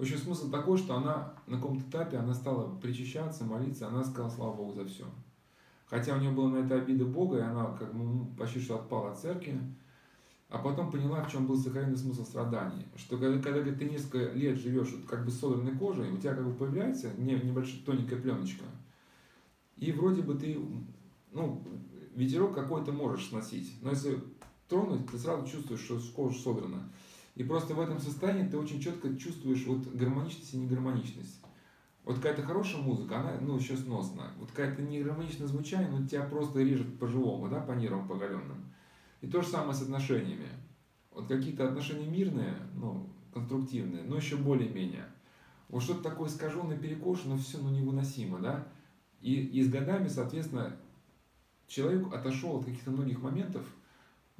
В общем, смысл такой, что она на каком-то этапе, она стала причащаться, молиться, она сказала слава Богу за все. Хотя у нее была на это обида Бога, и она как бы ну, почти что отпала от церкви, а потом поняла, в чем был сокровенный смысл страданий. Что когда, когда ты несколько лет живешь вот, как бы с содранной кожей, у тебя как бы появляется небольшая тоненькая пленочка. И вроде бы ты ну, ветерок какой-то можешь сносить, но если тронуть, ты сразу чувствуешь, что кожа содрана. И просто в этом состоянии ты очень четко чувствуешь вот гармоничность и негармоничность. Вот какая-то хорошая музыка, она, ну, еще сносна. Вот какая-то негармоничное звучание, ну, тебя просто режет по-живому, да, по нервам поголенным. И то же самое с отношениями. Вот какие-то отношения мирные, ну, конструктивные, но еще более-менее. Вот что-то такое искаженное, перекошенное, все, ну, невыносимо, да. И, и с годами, соответственно, человек отошел от каких-то многих моментов,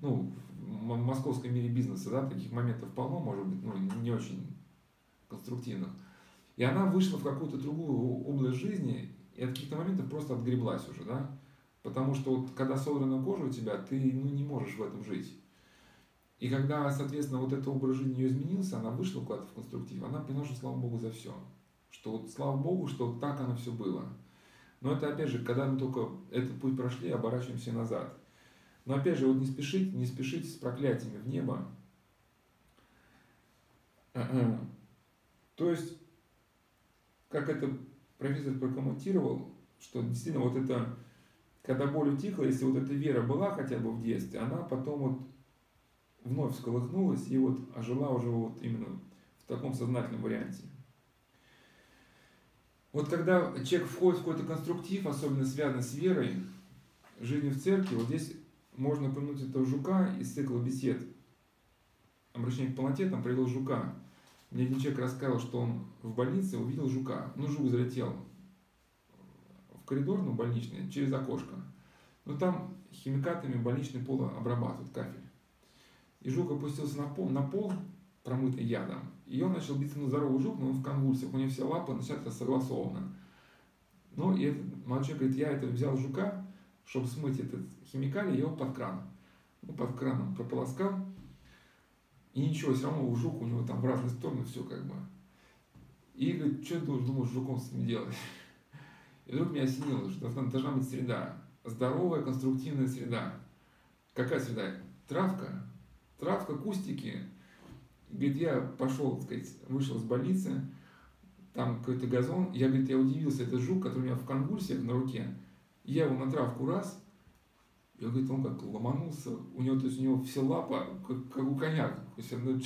ну, в московском мире бизнеса, да, таких моментов полно, может быть, ну, не очень конструктивных. И она вышла в какую-то другую область жизни, и от каких-то моментов просто отгреблась уже, да. Потому что вот когда содрана кожа у тебя, ты ну, не можешь в этом жить. И когда, соответственно, вот этот образ жизни ее изменился, она вышла куда-то в конструктив, она поняла, что слава Богу за все. Что вот слава Богу, что вот так оно все было. Но это опять же, когда мы только этот путь прошли, оборачиваемся назад. Но опять же, вот не спешите, не спешите с проклятиями в небо. То есть, как это профессор прокомментировал, что действительно вот это, когда боль утихла, если вот эта вера была хотя бы в детстве, она потом вот вновь всколыхнулась и вот ожила уже вот именно в таком сознательном варианте. Вот когда человек входит в какой-то конструктив, особенно связанный с верой, жизнью в церкви, вот здесь можно упомянуть этого жука из цикла бесед. Обращение к полноте там привел жука. Мне один человек рассказал, что он в больнице увидел жука. Ну, жук залетел в коридор, ну, больничный, через окошко. Но там химикатами больничный пол обрабатывают, кафель. И жук опустился на пол, на пол промытый ядом. И он начал биться на здоровый жук, но он в конвульсиях. У него все лапы начинают согласованно. Ну, и этот молодой говорит, я это взял жука, чтобы смыть этот химикалий, я его под кран. Ну, под краном прополоскал. И ничего, все равно у жука у него там в разные стороны все как бы. И говорит, что ты думаешь, жуком с ним делать? И вдруг меня осенило, что должна быть среда. Здоровая, конструктивная среда. Какая среда? Травка. Травка, кустики. Говорит, я пошел, так сказать, вышел из больницы, там какой-то газон. Я, говорит, я удивился, это жук, который у меня в конвульсиях на руке. Я его на травку раз, я говорит, он как ломанулся, у него, то есть у него все лапа, как, как у коня. То есть, он,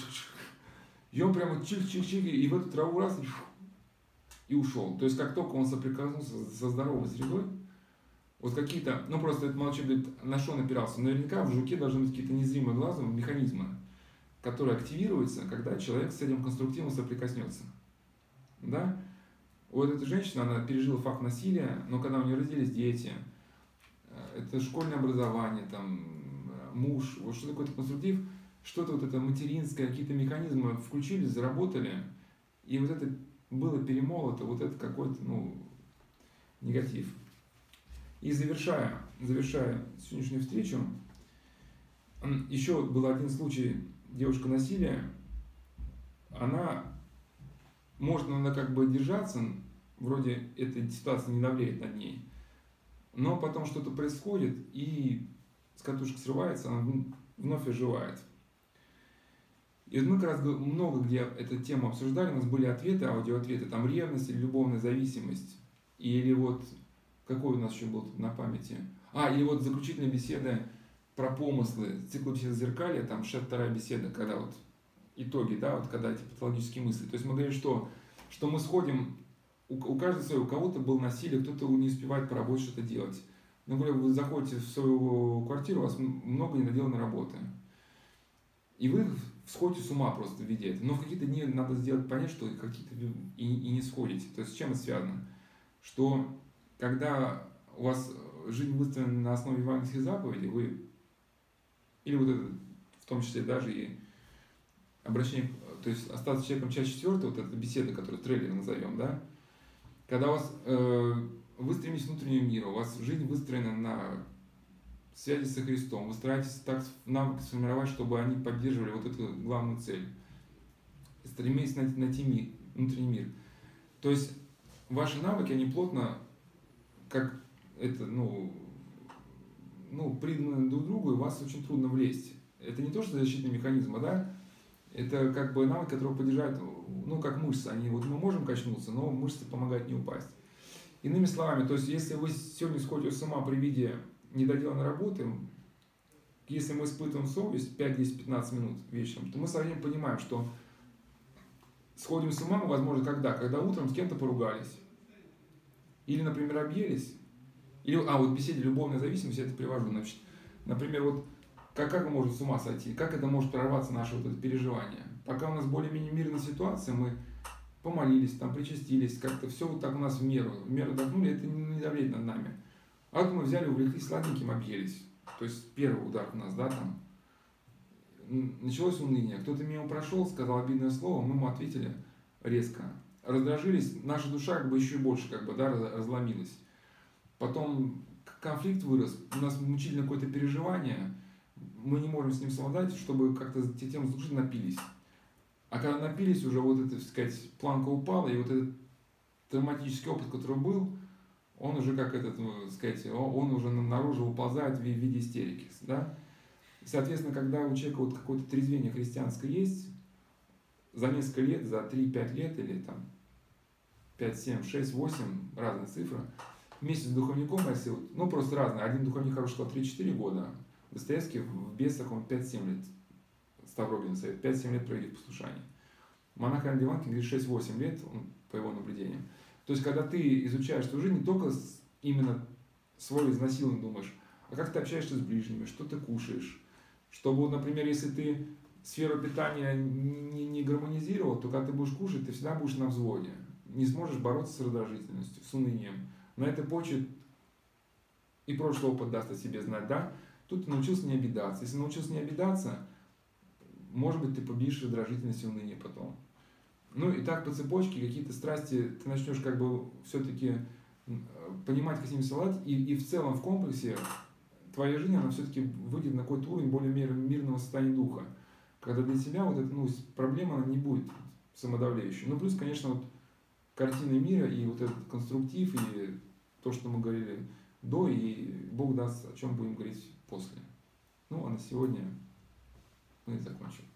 и он прямо чих-чих-чих, и в эту траву раз, и ушел. То есть, как только он соприкоснулся со здоровой средой, вот какие-то, ну просто этот молчок говорит, на что он опирался? Наверняка в жуке должны быть какие-то незримые глазом механизмы, которые активируются, когда человек с этим конструктивом соприкоснется. Да? Вот эта женщина, она пережила факт насилия, но когда у нее родились дети, э, это школьное образование, там, э, муж, вот что такое конструктив, что-то вот это материнское, какие-то механизмы включились, заработали, и вот это было перемолото, вот это какой-то, ну, негатив. И завершая, завершая сегодняшнюю встречу, еще был один случай девушка насилия, она может она как бы держаться, вроде эта ситуация не давляет над ней, но потом что-то происходит, и с катушек срывается, она вновь оживает. И вот мы как раз много где эту тему обсуждали, у нас были ответы, аудиоответы, там ревность или любовная зависимость, или вот, какой у нас еще был на памяти, а, или вот заключительная беседа про помыслы, цикл беседы зеркалья, там 62 беседа, когда вот итоги, да, вот когда эти патологические мысли. То есть мы говорим, что, что мы сходим, у, у каждого свое, у кого-то было насилие, кто-то не успевает по работе что-то делать. Например, вы заходите в свою квартиру, у вас много недоделанной работы. И вы сходите с ума просто в виде этого. Но в какие-то дни надо сделать понять, что какие-то и, и не сходите. То есть с чем это связано? Что когда у вас жизнь выстроена на основе евангельских заповедей, вы или вот это, в том числе даже и обращение, то есть остаться человеком часть четвертая, вот эта беседа, которую трейлер назовем, да, когда у вас э, вы стремитесь к внутреннему миру, у вас жизнь выстроена на связи со Христом, вы стараетесь так навыки сформировать, чтобы они поддерживали вот эту главную цель. Стремитесь найти, найти мир, внутренний мир. То есть ваши навыки, они плотно, как это, ну, ну, приданы друг другу, и вас очень трудно влезть. Это не то, что защитный механизм, а да, это как бы навык, который поддерживает, ну, как мышцы. Они, вот мы можем качнуться, но мышцы помогают не упасть. Иными словами, то есть, если вы сегодня сходите с ума при виде недоделанной работы, если мы испытываем совесть 5, 10, 15 минут вечером, то мы со временем понимаем, что сходим с ума возможно, когда? Когда утром с кем-то поругались. Или, например, объелись. Или, а, вот беседе любовной зависимости это привожу. Значит, например, вот как, как можем с ума сойти? Как это может прорваться, наше вот это переживание? Пока у нас более-менее мирная ситуация, мы помолились, там, причастились, как-то все вот так у нас в меру, в меру отдохнули, это не давлеет над нами. А вот мы взяли, увлеклись сладеньким, объелись. То есть первый удар у нас, да, там, началось уныние. Кто-то мимо прошел, сказал обидное слово, мы ему ответили резко. Раздражились, наша душа как бы еще больше как бы, да, разломилась. Потом конфликт вырос, у нас мучительно какое-то переживание, мы не можем с ним совладать, чтобы как-то тем души напились. А когда напились, уже вот эта, так сказать, планка упала, и вот этот травматический опыт, который был, он уже как этот, ну, сказать, он уже наружу уползает в виде истерики, да? Соответственно, когда у человека вот какое-то трезвение христианское есть, за несколько лет, за 3-5 лет или там 5, 7, 6, 8, разные цифры, вместе с духовником, если ну просто разные, один духовник хороший сказал 3-4 года, Достоевский в бесах он 5-7 лет, Ставрогин совет, 5-7 лет провели в послушании. Монах Иоанн Диванкин говорит 6-8 лет, он, по его наблюдениям. То есть, когда ты изучаешь свою жизнь, не только именно свое изнасилование думаешь, а как ты общаешься с ближними, что ты кушаешь. Чтобы, например, если ты сферу питания не, не гармонизировал, то когда ты будешь кушать, ты всегда будешь на взводе. Не сможешь бороться с раздражительностью, с унынием. На этой почве и прошлый опыт даст о себе знать, да? Тут ты научился не обидаться. Если научился не обидаться, может быть, ты победишь раздражительность и уныние потом. Ну и так по цепочке какие-то страсти ты начнешь как бы все-таки понимать, как с ними совладать, и, и в целом в комплексе твоя жизнь, она все-таки выйдет на какой-то уровень более мирного состояния духа. Когда для тебя вот эта ну, проблема, она не будет самодавляющей. Ну, плюс, конечно, вот картина мира и вот этот конструктив, и то, что мы говорили до, и Бог даст, о чем будем говорить после. Ну, а на сегодня мы закончим.